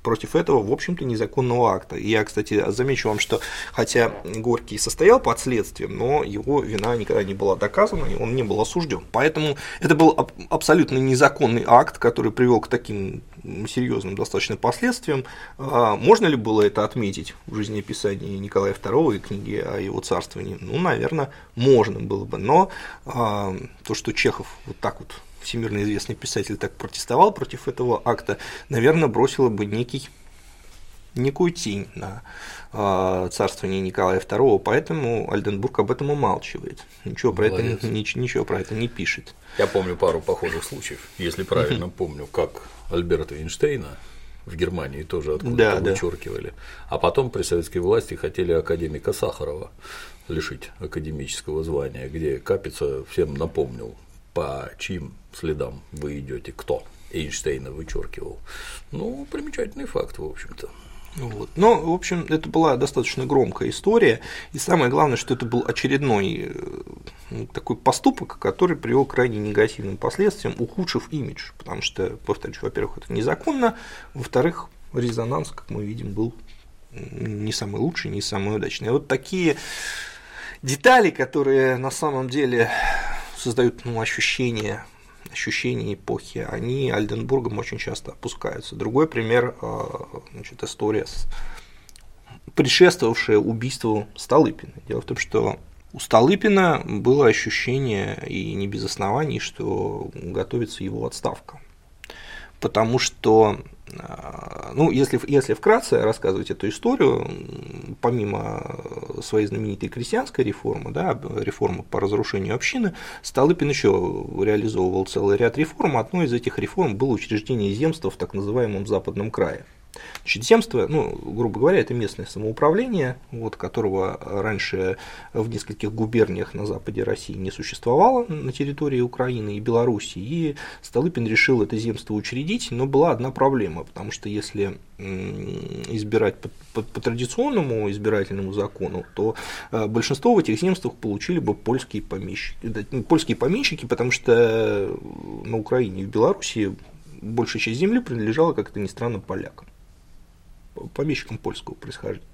против этого, в общем-то, незаконного акта. И я, кстати, замечу вам, что хотя Горький состоял под следствием, но его вина никогда не была доказана, и он не был осужден. Поэтому это был абсолютно незаконный акт, который привел к таким серьезным достаточно последствиям. А можно ли было это отметить в жизнеописании Николая II и книги о его царствовании? Ну, наверное, можно было бы. Но а, то, что Чехов вот так вот всемирно известный писатель так протестовал против этого акта, наверное, бросило бы некий, некую тень на э, царствование Николая II, поэтому Альденбург об этом умалчивает. Ничего про, это, ничего, ничего про это не пишет. Я помню пару похожих случаев, если правильно помню, как Альберта Эйнштейна в Германии тоже откуда-то да, вычеркивали. Да. А потом при советской власти хотели академика Сахарова лишить академического звания, где Капица всем напомнил, по чьим следам вы идете, кто Эйнштейна вычеркивал. Ну, примечательный факт, в общем-то. Вот. Но, в общем, это была достаточно громкая история, и самое главное, что это был очередной, такой поступок, который привел к крайне негативным последствиям, ухудшив имидж, потому что, повторюсь, во-первых, это незаконно, во-вторых, резонанс, как мы видим, был не самый лучший, не самый удачный. И вот такие детали, которые на самом деле создают ну, ощущение ощущение эпохи, они Альденбургом очень часто опускаются. Другой пример, а, значит, история, предшествовавшая убийству Столыпина. Дело в том, что у Столыпина было ощущение, и не без оснований, что готовится его отставка. Потому что ну, если, если вкратце рассказывать эту историю, помимо своей знаменитой крестьянской реформы, да, реформы по разрушению общины, Столыпин еще реализовывал целый ряд реформ. Одной из этих реформ было учреждение земства в так называемом Западном крае. Значит, ну, грубо говоря, это местное самоуправление, вот, которого раньше в нескольких губерниях на западе России не существовало на территории Украины и Белоруссии, и Столыпин решил это земство учредить, но была одна проблема, потому что если избирать по, по, по традиционному избирательному закону, то э, большинство в этих земствах получили бы польские помещики, польские помещики, потому что на Украине и в Белоруссии большая часть земли принадлежала, как это ни странно, полякам помещиком польского происхождения.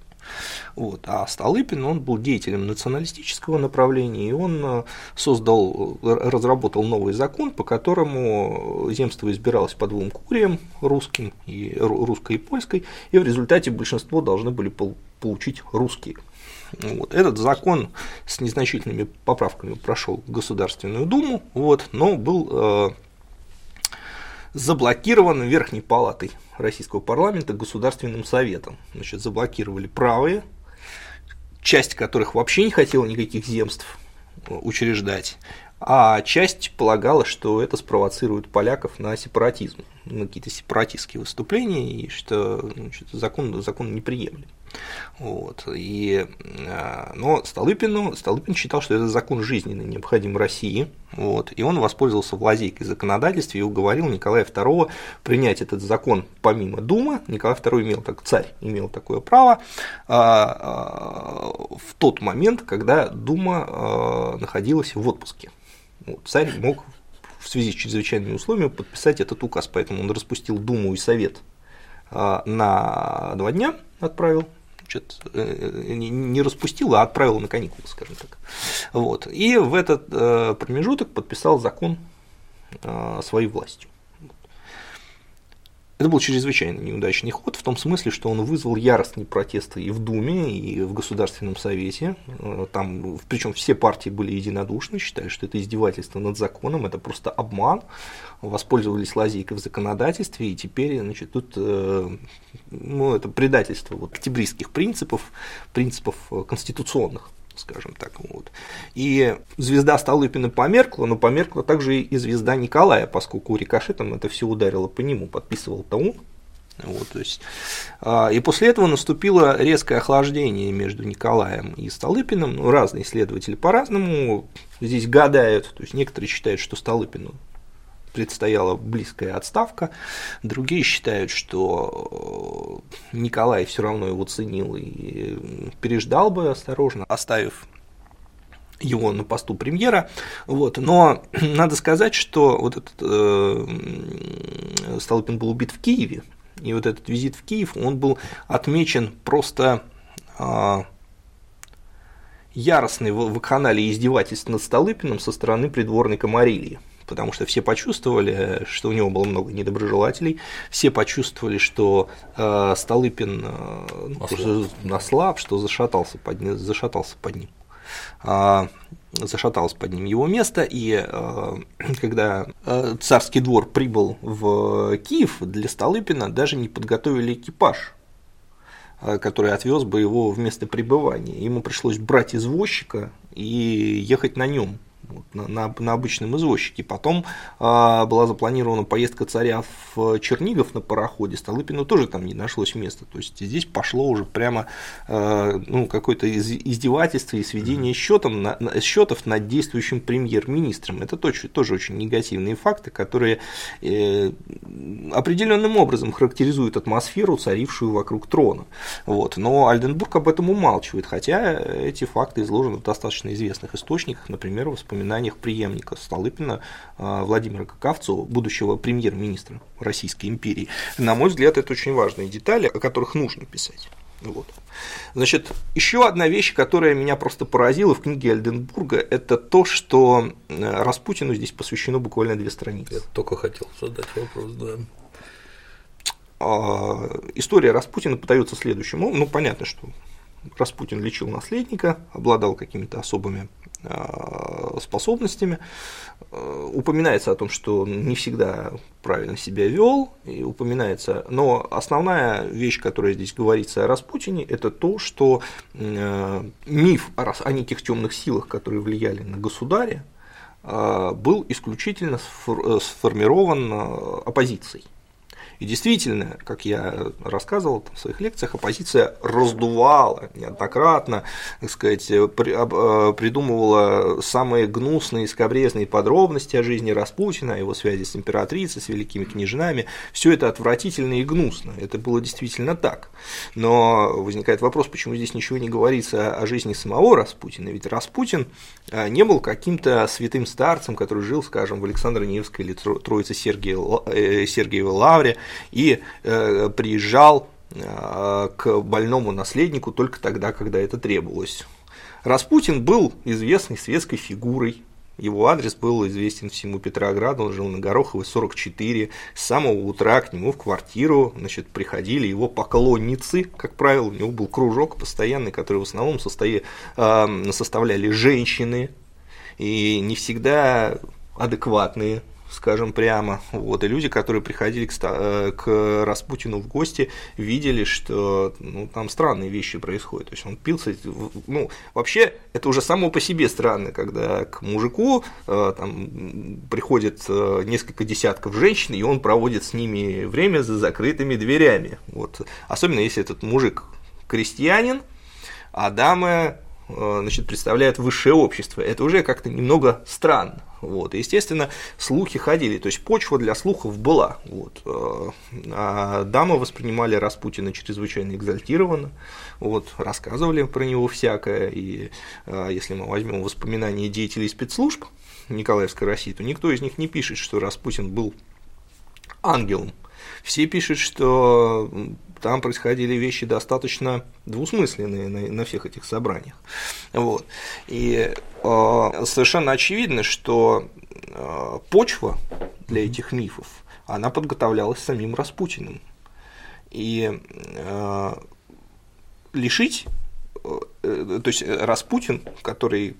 Вот. А Столыпин, он был деятелем националистического направления, и он э, создал, э, разработал новый закон, по которому земство избиралось по двум куриям, русским, и, русской и польской, и в результате большинство должны были получить русские. Вот. Этот закон с незначительными поправками прошел Государственную Думу, вот, но был э, заблокирован Верхней Палатой Российского парламента Государственным Советом. Значит, заблокировали правые, часть которых вообще не хотела никаких земств э, учреждать, а часть полагала, что это спровоцирует поляков на сепаратизм, на какие-то сепаратистские выступления, и что значит, закон, закон неприемлем. Вот. И, а, но Столыпину, Столыпин считал, что это закон жизненно необходим России, вот, и он воспользовался лазейкой законодательства и уговорил Николая II принять этот закон помимо Думы. Николай II имел, так царь имел такое право а, а, в тот момент, когда Дума находилась в отпуске. Вот, царь мог в связи с чрезвычайными условиями подписать этот указ, поэтому он распустил Думу и Совет на два дня, отправил что-то э, не распустил, а отправил на каникулы, скажем так. Вот. И в этот э, промежуток подписал закон э, своей властью. Это был чрезвычайно неудачный ход, в том смысле, что он вызвал яростные протесты и в Думе, и в Государственном Совете. Там, причем все партии были единодушны, считали, что это издевательство над законом, это просто обман. Воспользовались лазейкой в законодательстве, и теперь, значит, тут э, ну, это предательство вот, октябристских принципов, принципов конституционных скажем так. Вот. И звезда Столыпина померкла, но померкла также и звезда Николая, поскольку рикошетом это все ударило по нему, подписывал тому. Вот, то есть, а, и после этого наступило резкое охлаждение между Николаем и Столыпиным. Ну, разные исследователи по-разному здесь гадают. То есть некоторые считают, что Столыпину предстояла близкая отставка. Другие считают, что э, Николай все равно его ценил и переждал бы осторожно, оставив его на посту премьера. Вот. Но [CLEARS THROAT] надо сказать, что вот этот э, Столыпин был убит в Киеве, и вот этот визит в Киев, он был отмечен просто э, яростной вакханалией издевательств над Столыпиным со стороны придворной Камарильи потому что все почувствовали, что у него было много недоброжелателей, все почувствовали, что э, Столыпин э, ну, наслаб, что зашатался под, зашатался под ним. Э, зашаталось под ним его место, и э, [CLEARS THROAT] когда э, царский двор прибыл в Киев, для Столыпина даже не подготовили экипаж, э, который отвез бы его в место пребывания. Ему пришлось брать извозчика и ехать на нем на, на, на обычном извозчике. Потом а, была запланирована поездка царя в Чернигов на пароходе, Столыпину тоже там не нашлось места. То есть здесь пошло уже прямо а, ну, какое-то издевательство и сведение счетом на, счетов над действующим премьер-министром. Это тоже, тоже очень негативные факты, которые э, определенным образом характеризуют атмосферу, царившую вокруг трона. Вот. Но Альденбург об этом умалчивает, хотя эти факты изложены в достаточно известных источниках, например, в воспоминаниях преемника Столыпина а, Владимира Каковцова, будущего премьер-министра Российской империи. На мой взгляд, это очень важные детали, о которых нужно писать. Вот. Значит, еще одна вещь, которая меня просто поразила в книге Альденбурга, это то, что э, Распутину здесь посвящено буквально две страницы. Я только хотел задать вопрос, да. А, история Распутина подается следующим. Ну, понятно, что Распутин лечил наследника, обладал какими-то особыми способностями. А, упоминается о том, что не всегда правильно себя вел, и упоминается, но основная вещь, которая здесь говорится о Распутине, это то, что а, миф о неких темных силах, которые влияли на государя, был исключительно сформирован оппозицией. И действительно, как я рассказывал в своих лекциях, оппозиция раздувала неоднократно, так сказать, э, придумывала самые гнусные, скобрезные подробности о жизни Распутина, о его связи с императрицей, с великими княжнами. Все это отвратительно и гнусно. Это было действительно так. Но возникает вопрос, почему здесь ничего не говорится о жизни самого Распутина. Ведь Распутин э, не был каким-то святым старцем, который жил, скажем, в Александро-Невской или Троице э, Сергиевой Лавре, и э, приезжал э, к больному наследнику только тогда, когда это требовалось. Распутин был известной светской фигурой, его адрес был известен всему Петрограду, он жил на Гороховой 44. С самого утра к нему в квартиру значит, приходили его поклонницы, как правило, у него был кружок постоянный, который в основном состоя... э, составляли женщины, и не всегда адекватные скажем прямо. Вот, и люди, которые приходили к, э, к Распутину в гости, видели, что ну, там странные вещи происходят. То есть он пился, ну, вообще, это уже само по себе странно, когда к мужику э, там, приходит э, несколько десятков женщин, и он проводит с ними время за закрытыми дверями. Вот. Особенно если этот мужик крестьянин, а дамы значит, представляют высшее общество. Это уже как-то немного странно. Вот. И, естественно, слухи ходили, то есть почва для слухов была. Вот. Э, а дамы воспринимали Распутина чрезвычайно экзальтированно, вот, рассказывали про него всякое. И э, если мы возьмем воспоминания деятелей спецслужб Николаевской России, то никто из них не пишет, что Распутин был ангелом. Все пишут, что там происходили вещи достаточно двусмысленные на, на всех этих собраниях. Вот. И э, совершенно очевидно, что э, почва для этих мифов, она подготовлялась самим Распутиным. И э, лишить, э, то есть Распутин, который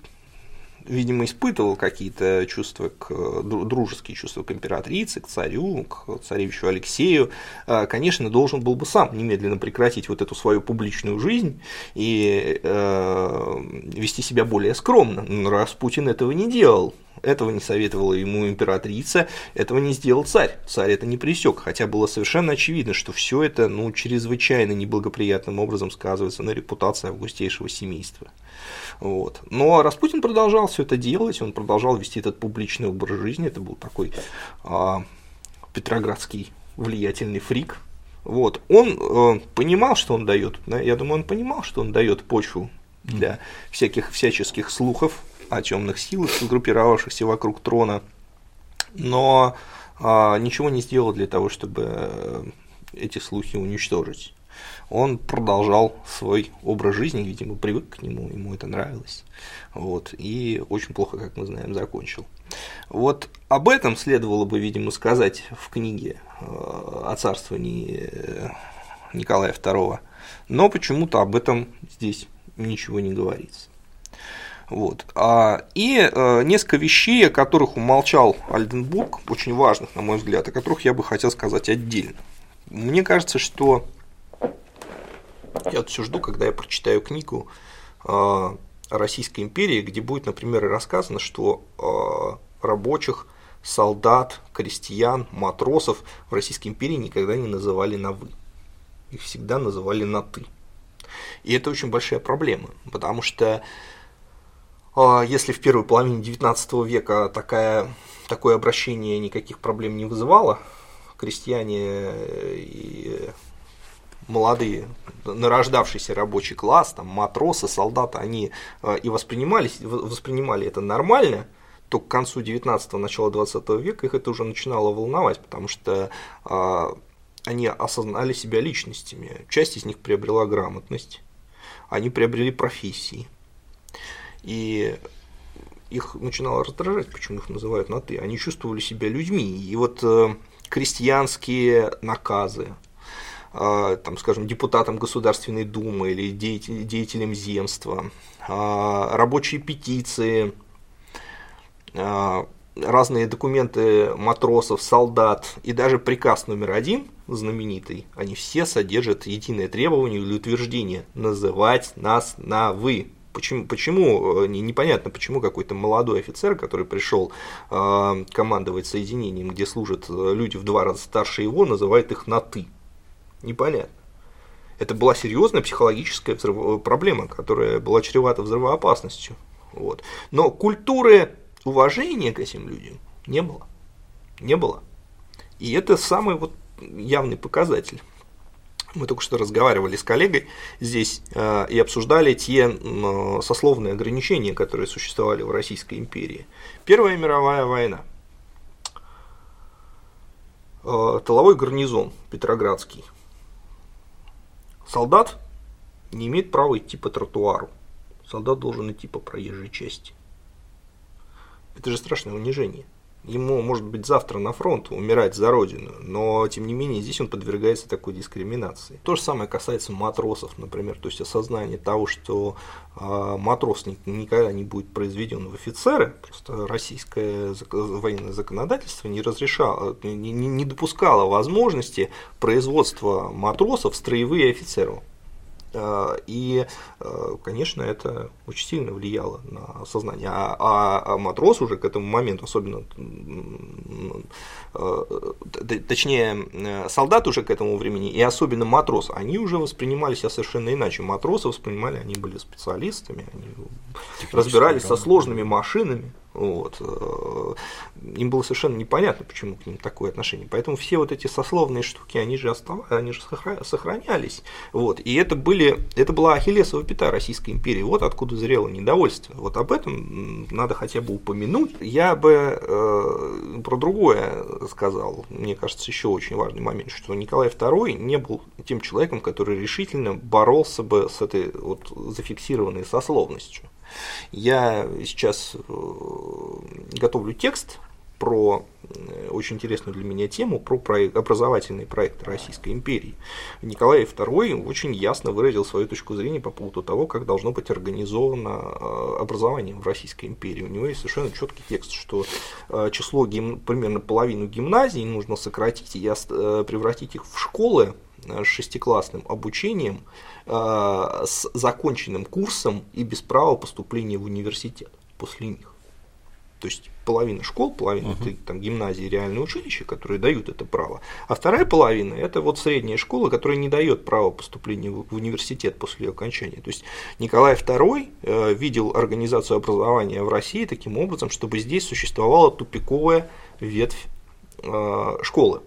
видимо, испытывал какие-то чувства, к, дружеские чувства к императрице, к царю, к царевичу Алексею, а, конечно, должен был бы сам немедленно прекратить вот эту свою публичную жизнь и э, вести себя более скромно. Но раз Путин этого не делал, этого не советовала ему императрица, этого не сделал царь. Царь это не пресек, хотя было совершенно очевидно, что все это ну, чрезвычайно неблагоприятным образом сказывается на репутации августейшего семейства. Вот. Но Распутин продолжал все это делать, он продолжал вести этот публичный образ жизни, это был такой а, петроградский влиятельный фрик. Вот. Он э, понимал, что он дает, да, я думаю, он понимал, что он дает почву для всяких всяческих слухов о темных силах, сгруппировавшихся вокруг трона, но а, ничего не сделал для того, чтобы э, эти слухи уничтожить он продолжал свой образ жизни, видимо, привык к нему, ему это нравилось. Вот, и очень плохо, как мы знаем, закончил. Вот об этом следовало бы, видимо, сказать в книге э, о царствовании э, Николая II, но почему-то об этом здесь ничего не говорится. Вот. А, и э, несколько вещей, о которых умолчал Альденбург, очень важных, на мой взгляд, о которых я бы хотел сказать отдельно. Мне кажется, что я все жду, когда я прочитаю книгу э, Российской империи, где будет, например, рассказано, что э, рабочих, солдат, крестьян, матросов в Российской империи никогда не называли на «вы». Их всегда называли на «ты». И это очень большая проблема, потому что э, если в первой половине XIX века такая, такое обращение никаких проблем не вызывало, крестьяне и молодые, нарождавшийся рабочий класс, там, матросы, солдаты, они э, и воспринимались, воспринимали это нормально, то к концу 19-го, начала 20 века их это уже начинало волновать, потому что а, они осознали себя личностями. Часть из них приобрела грамотность, они приобрели профессии. И их начинало раздражать, почему их называют на «ты». Они чувствовали себя людьми. И вот э, крестьянские наказы, там, скажем, депутатом Государственной Думы или деятелем земства, а, рабочие петиции, а, разные документы матросов, солдат и даже приказ номер один, знаменитый, они все содержат единое требование или утверждение называть нас на «вы». Почему, почему непонятно, почему какой-то молодой офицер, который пришел э, командовать соединением, где служат люди в два раза старше его, называет их на «ты». Непонятно. Это была серьезная психологическая взрыв... проблема, которая была чревата взрывоопасностью. Вот. Но культуры уважения к этим людям не было. Не было. И это самый вот явный показатель. Мы только что разговаривали с коллегой здесь э, и обсуждали те э, сословные ограничения, которые существовали в Российской империи. Первая мировая война. Э, тыловой гарнизон Петроградский – Солдат не имеет права идти по тротуару. Солдат должен идти по проезжей части. Это же страшное унижение. Ему, может быть, завтра на фронт умирать за родину, но, тем не менее, здесь он подвергается такой дискриминации. То же самое касается матросов, например, то есть осознание того, что э, матрос никогда не будет произведен в офицеры, просто российское военное законодательство не разрешало, не, не допускало возможности производства матросов в строевые офицеры. Э, и, э, конечно, это очень сильно влияло на сознание. А, а, а матрос уже к этому моменту, особенно, э, точнее, солдат уже к этому времени, и особенно матрос, они уже воспринимали себя совершенно иначе. Матросы воспринимали, они были специалистами, они разбирались со сложными машинами, вот. Э, им было совершенно непонятно, почему к ним такое отношение. Поэтому все вот эти сословные штуки, они же, оставались, они же сохранялись. Вот. И это, были, это была ахиллесова пята Российской империи. Вот откуда зрело недовольство. Вот об этом надо хотя бы упомянуть. Я бы э, про другое сказал. Мне кажется, еще очень важный момент, что Николай II не был тем человеком, который решительно боролся бы с этой вот зафиксированной сословностью. Я сейчас э, готовлю текст про э, очень интересную для меня тему, про проект, образовательный проект Российской империи. Николай II очень ясно выразил свою точку зрения по поводу того, как должно быть организовано э, образование в Российской империи. У него есть совершенно четкий текст, что число гим... примерно половину гимназий нужно сократить и превратить их в школы с шестиклассным обучением, с законченным курсом и без права поступления в университет после них. То есть половина школ, половина uh-huh. это там гимназии, реальные училища, которые дают это право, а вторая половина это вот средняя школа, которая не дает права поступления в университет после ее окончания. То есть Николай II э, видел организацию образования в России таким образом, чтобы здесь существовала тупиковая ветвь э, школы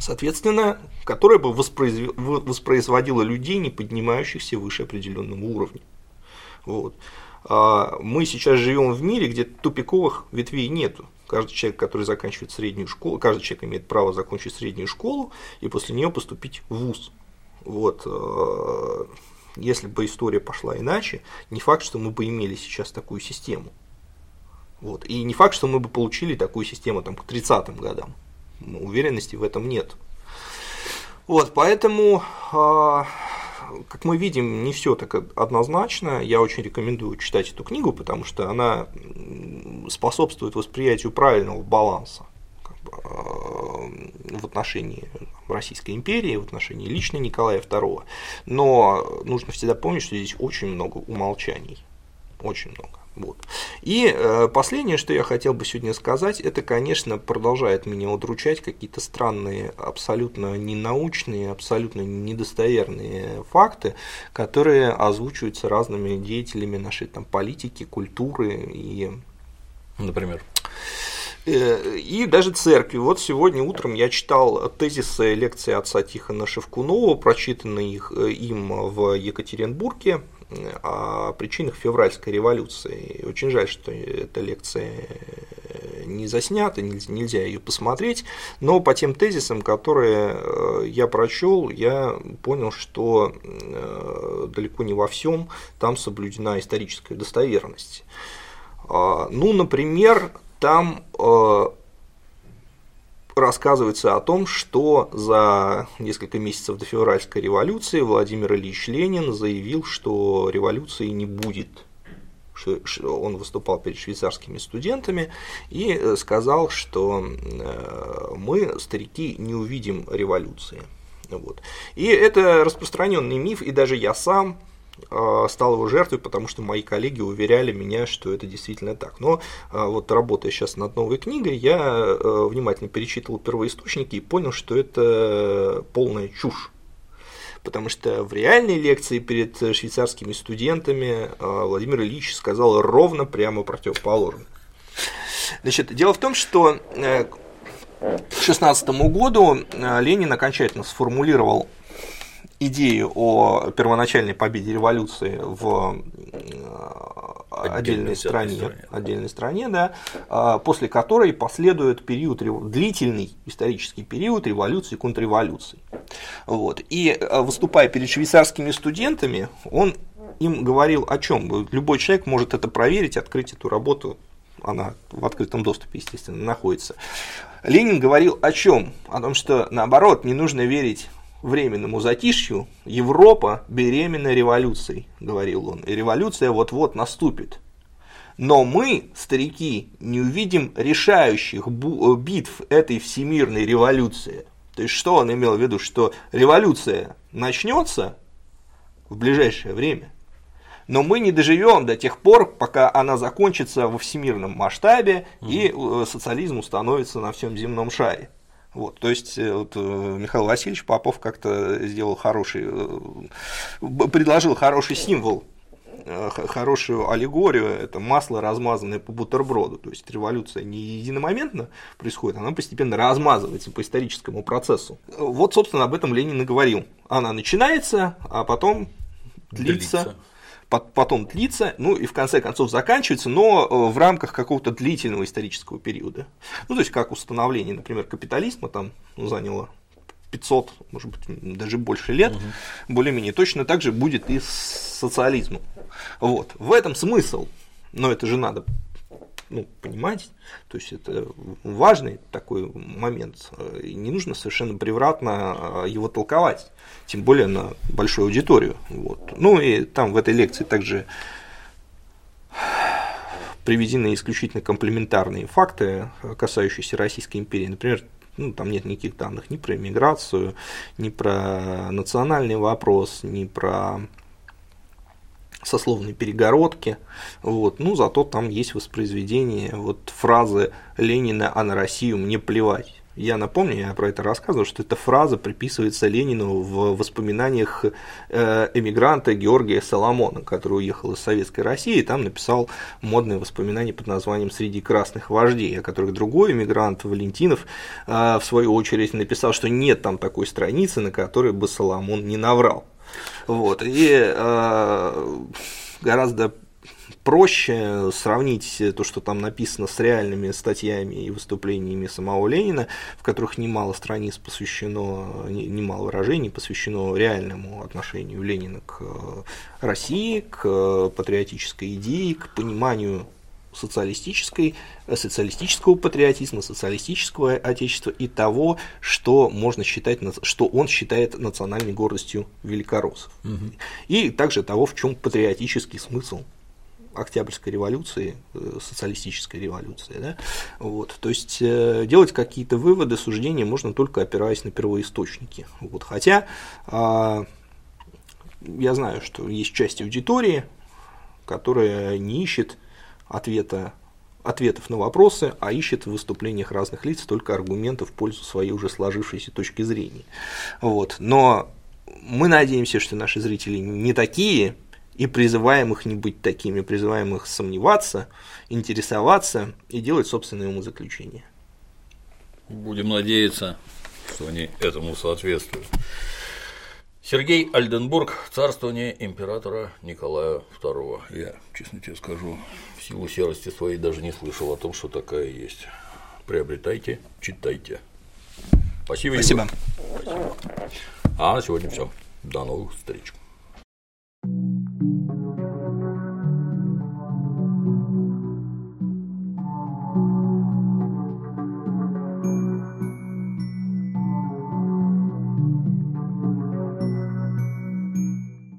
соответственно, которая бы воспроизводила людей, не поднимающихся выше определенного уровня. Вот. А мы сейчас живем в мире, где тупиковых ветвей нету. Каждый человек, который заканчивает среднюю школу, каждый человек имеет право закончить среднюю школу и после нее поступить в ВУЗ. Вот. А, если бы история пошла иначе, не факт, что мы бы имели сейчас такую систему. Вот. И не факт, что мы бы получили такую систему там, к 30-м годам уверенности в этом нет. Вот, поэтому, а, как мы видим, не все так однозначно. Я очень рекомендую читать эту книгу, потому что она способствует восприятию правильного баланса а, в отношении Российской империи, в отношении лично Николая II. Но нужно всегда помнить, что здесь очень много умолчаний. очень много. Вот. И э, последнее, что я хотел бы сегодня сказать, это, конечно, продолжает меня удручать какие-то странные, абсолютно ненаучные, абсолютно недостоверные факты, которые озвучиваются разными деятелями нашей там, политики, культуры и. Например. Э, и даже церкви. Вот сегодня утром я читал тезисы лекции отца Тихона Шевкунова, прочитанные им в Екатеринбурге о причинах февральской революции. очень жаль, что эта лекция не заснята, нельзя ее посмотреть, но по тем тезисам, которые э, я прочел, я понял, что э, далеко не во всем там соблюдена историческая достоверность. А, ну, например, там э, рассказывается о том, что за несколько месяцев до февральской революции Владимир Ильич Ленин заявил, что революции не будет. Он выступал перед швейцарскими студентами и э, сказал, что э, мы, старики, не увидим революции. Вот. И это распространенный миф, и даже я сам стал его жертвой, потому что мои коллеги уверяли меня, что это действительно так. Но а, вот работая сейчас над новой книгой, я э, внимательно перечитывал первоисточники и понял, что это полная чушь. Потому что в реальной лекции перед швейцарскими студентами а, Владимир Ильич сказал ровно прямо противоположное. Значит, дело в том, что э, к 2016 году э, Ленин окончательно сформулировал идею о первоначальной победе революции в э, отдельной стране, стране, отдельной стране, да, а, после которой последует период, длительный исторический период революции и контрреволюции. Вот. И э, выступая перед швейцарскими студентами, он им говорил о чем? Любой человек может это проверить, открыть эту работу, она в открытом доступе, естественно, находится. Ленин говорил о чем? О том, что наоборот, не нужно верить временному затишью Европа беременна революцией, говорил он, и революция вот-вот наступит. Но мы, старики, не увидим решающих э, битв этой всемирной революции. То есть, что он имел в виду? Что революция начнется в ближайшее время, но мы не доживем до тех пор, пока она закончится во всемирном масштабе угу. и э, социализм установится на всем земном шаре. Вот, то есть э, вот, э, Михаил Васильевич Попов как-то сделал хороший, э, предложил хороший символ хорошую аллегорию, это масло, размазанное по бутерброду. То есть революция не единомоментно происходит, она постепенно размазывается по историческому процессу. Вот, собственно, об этом Ленин и говорил. Она начинается, а потом длится, длится потом длится, ну и в конце концов заканчивается, но э, в рамках какого-то длительного исторического периода. Ну, то есть, как установление, например, капитализма там ну, заняло 500, может быть, даже больше лет, угу. более-менее точно так же будет и с социализмом. Вот. В этом смысл. Но это же надо ну, понимать. То есть это важный такой момент. И не нужно совершенно превратно а, его толковать, тем более на большую аудиторию. Вот. Ну и там в этой лекции также приведены исключительно комплементарные факты, касающиеся Российской империи. Например, ну, там нет никаких данных ни про иммиграцию, ни про национальный вопрос, ни про сословной перегородки, вот, ну, зато там есть воспроизведение вот фразы Ленина «А на Россию мне плевать». Я напомню, я про это рассказывал, что эта фраза приписывается Ленину в воспоминаниях э, эмигранта Георгия Соломона, который уехал из Советской России и там написал модные воспоминания под названием «Среди красных вождей», о которых другой эмигрант Валентинов э, в свою очередь написал, что нет там такой страницы, на которой бы Соломон не наврал. Вот. И э, гораздо проще сравнить то, что там написано с реальными статьями и выступлениями самого Ленина, в которых немало страниц посвящено, немало выражений посвящено реальному отношению Ленина к России, к патриотической идее, к пониманию социалистической, э, социалистического патриотизма, социалистического отечества и того, что можно считать, что он считает национальной гордостью великороссов. Угу. И также того, в чем патриотический смысл Октябрьской революции, э, социалистической революции. Да? Вот. То есть э, делать какие-то выводы, суждения можно только опираясь на первоисточники. Вот. Хотя а, я знаю, что есть часть аудитории, которая не ищет ответа ответов на вопросы, а ищет в выступлениях разных лиц только аргументов в пользу своей уже сложившейся точки зрения. Вот. Но мы надеемся, что наши зрители не такие, и призываем их не быть такими, призываем их сомневаться, интересоваться и делать собственные умозаключения. Будем надеяться, что они этому соответствуют. Сергей Альденбург, царствование императора Николая II. Я, честно тебе скажу, в силу серости своей даже не слышал о том, что такая есть. Приобретайте, читайте. Спасибо. Спасибо. Спасибо. А на сегодня все. До новых встреч.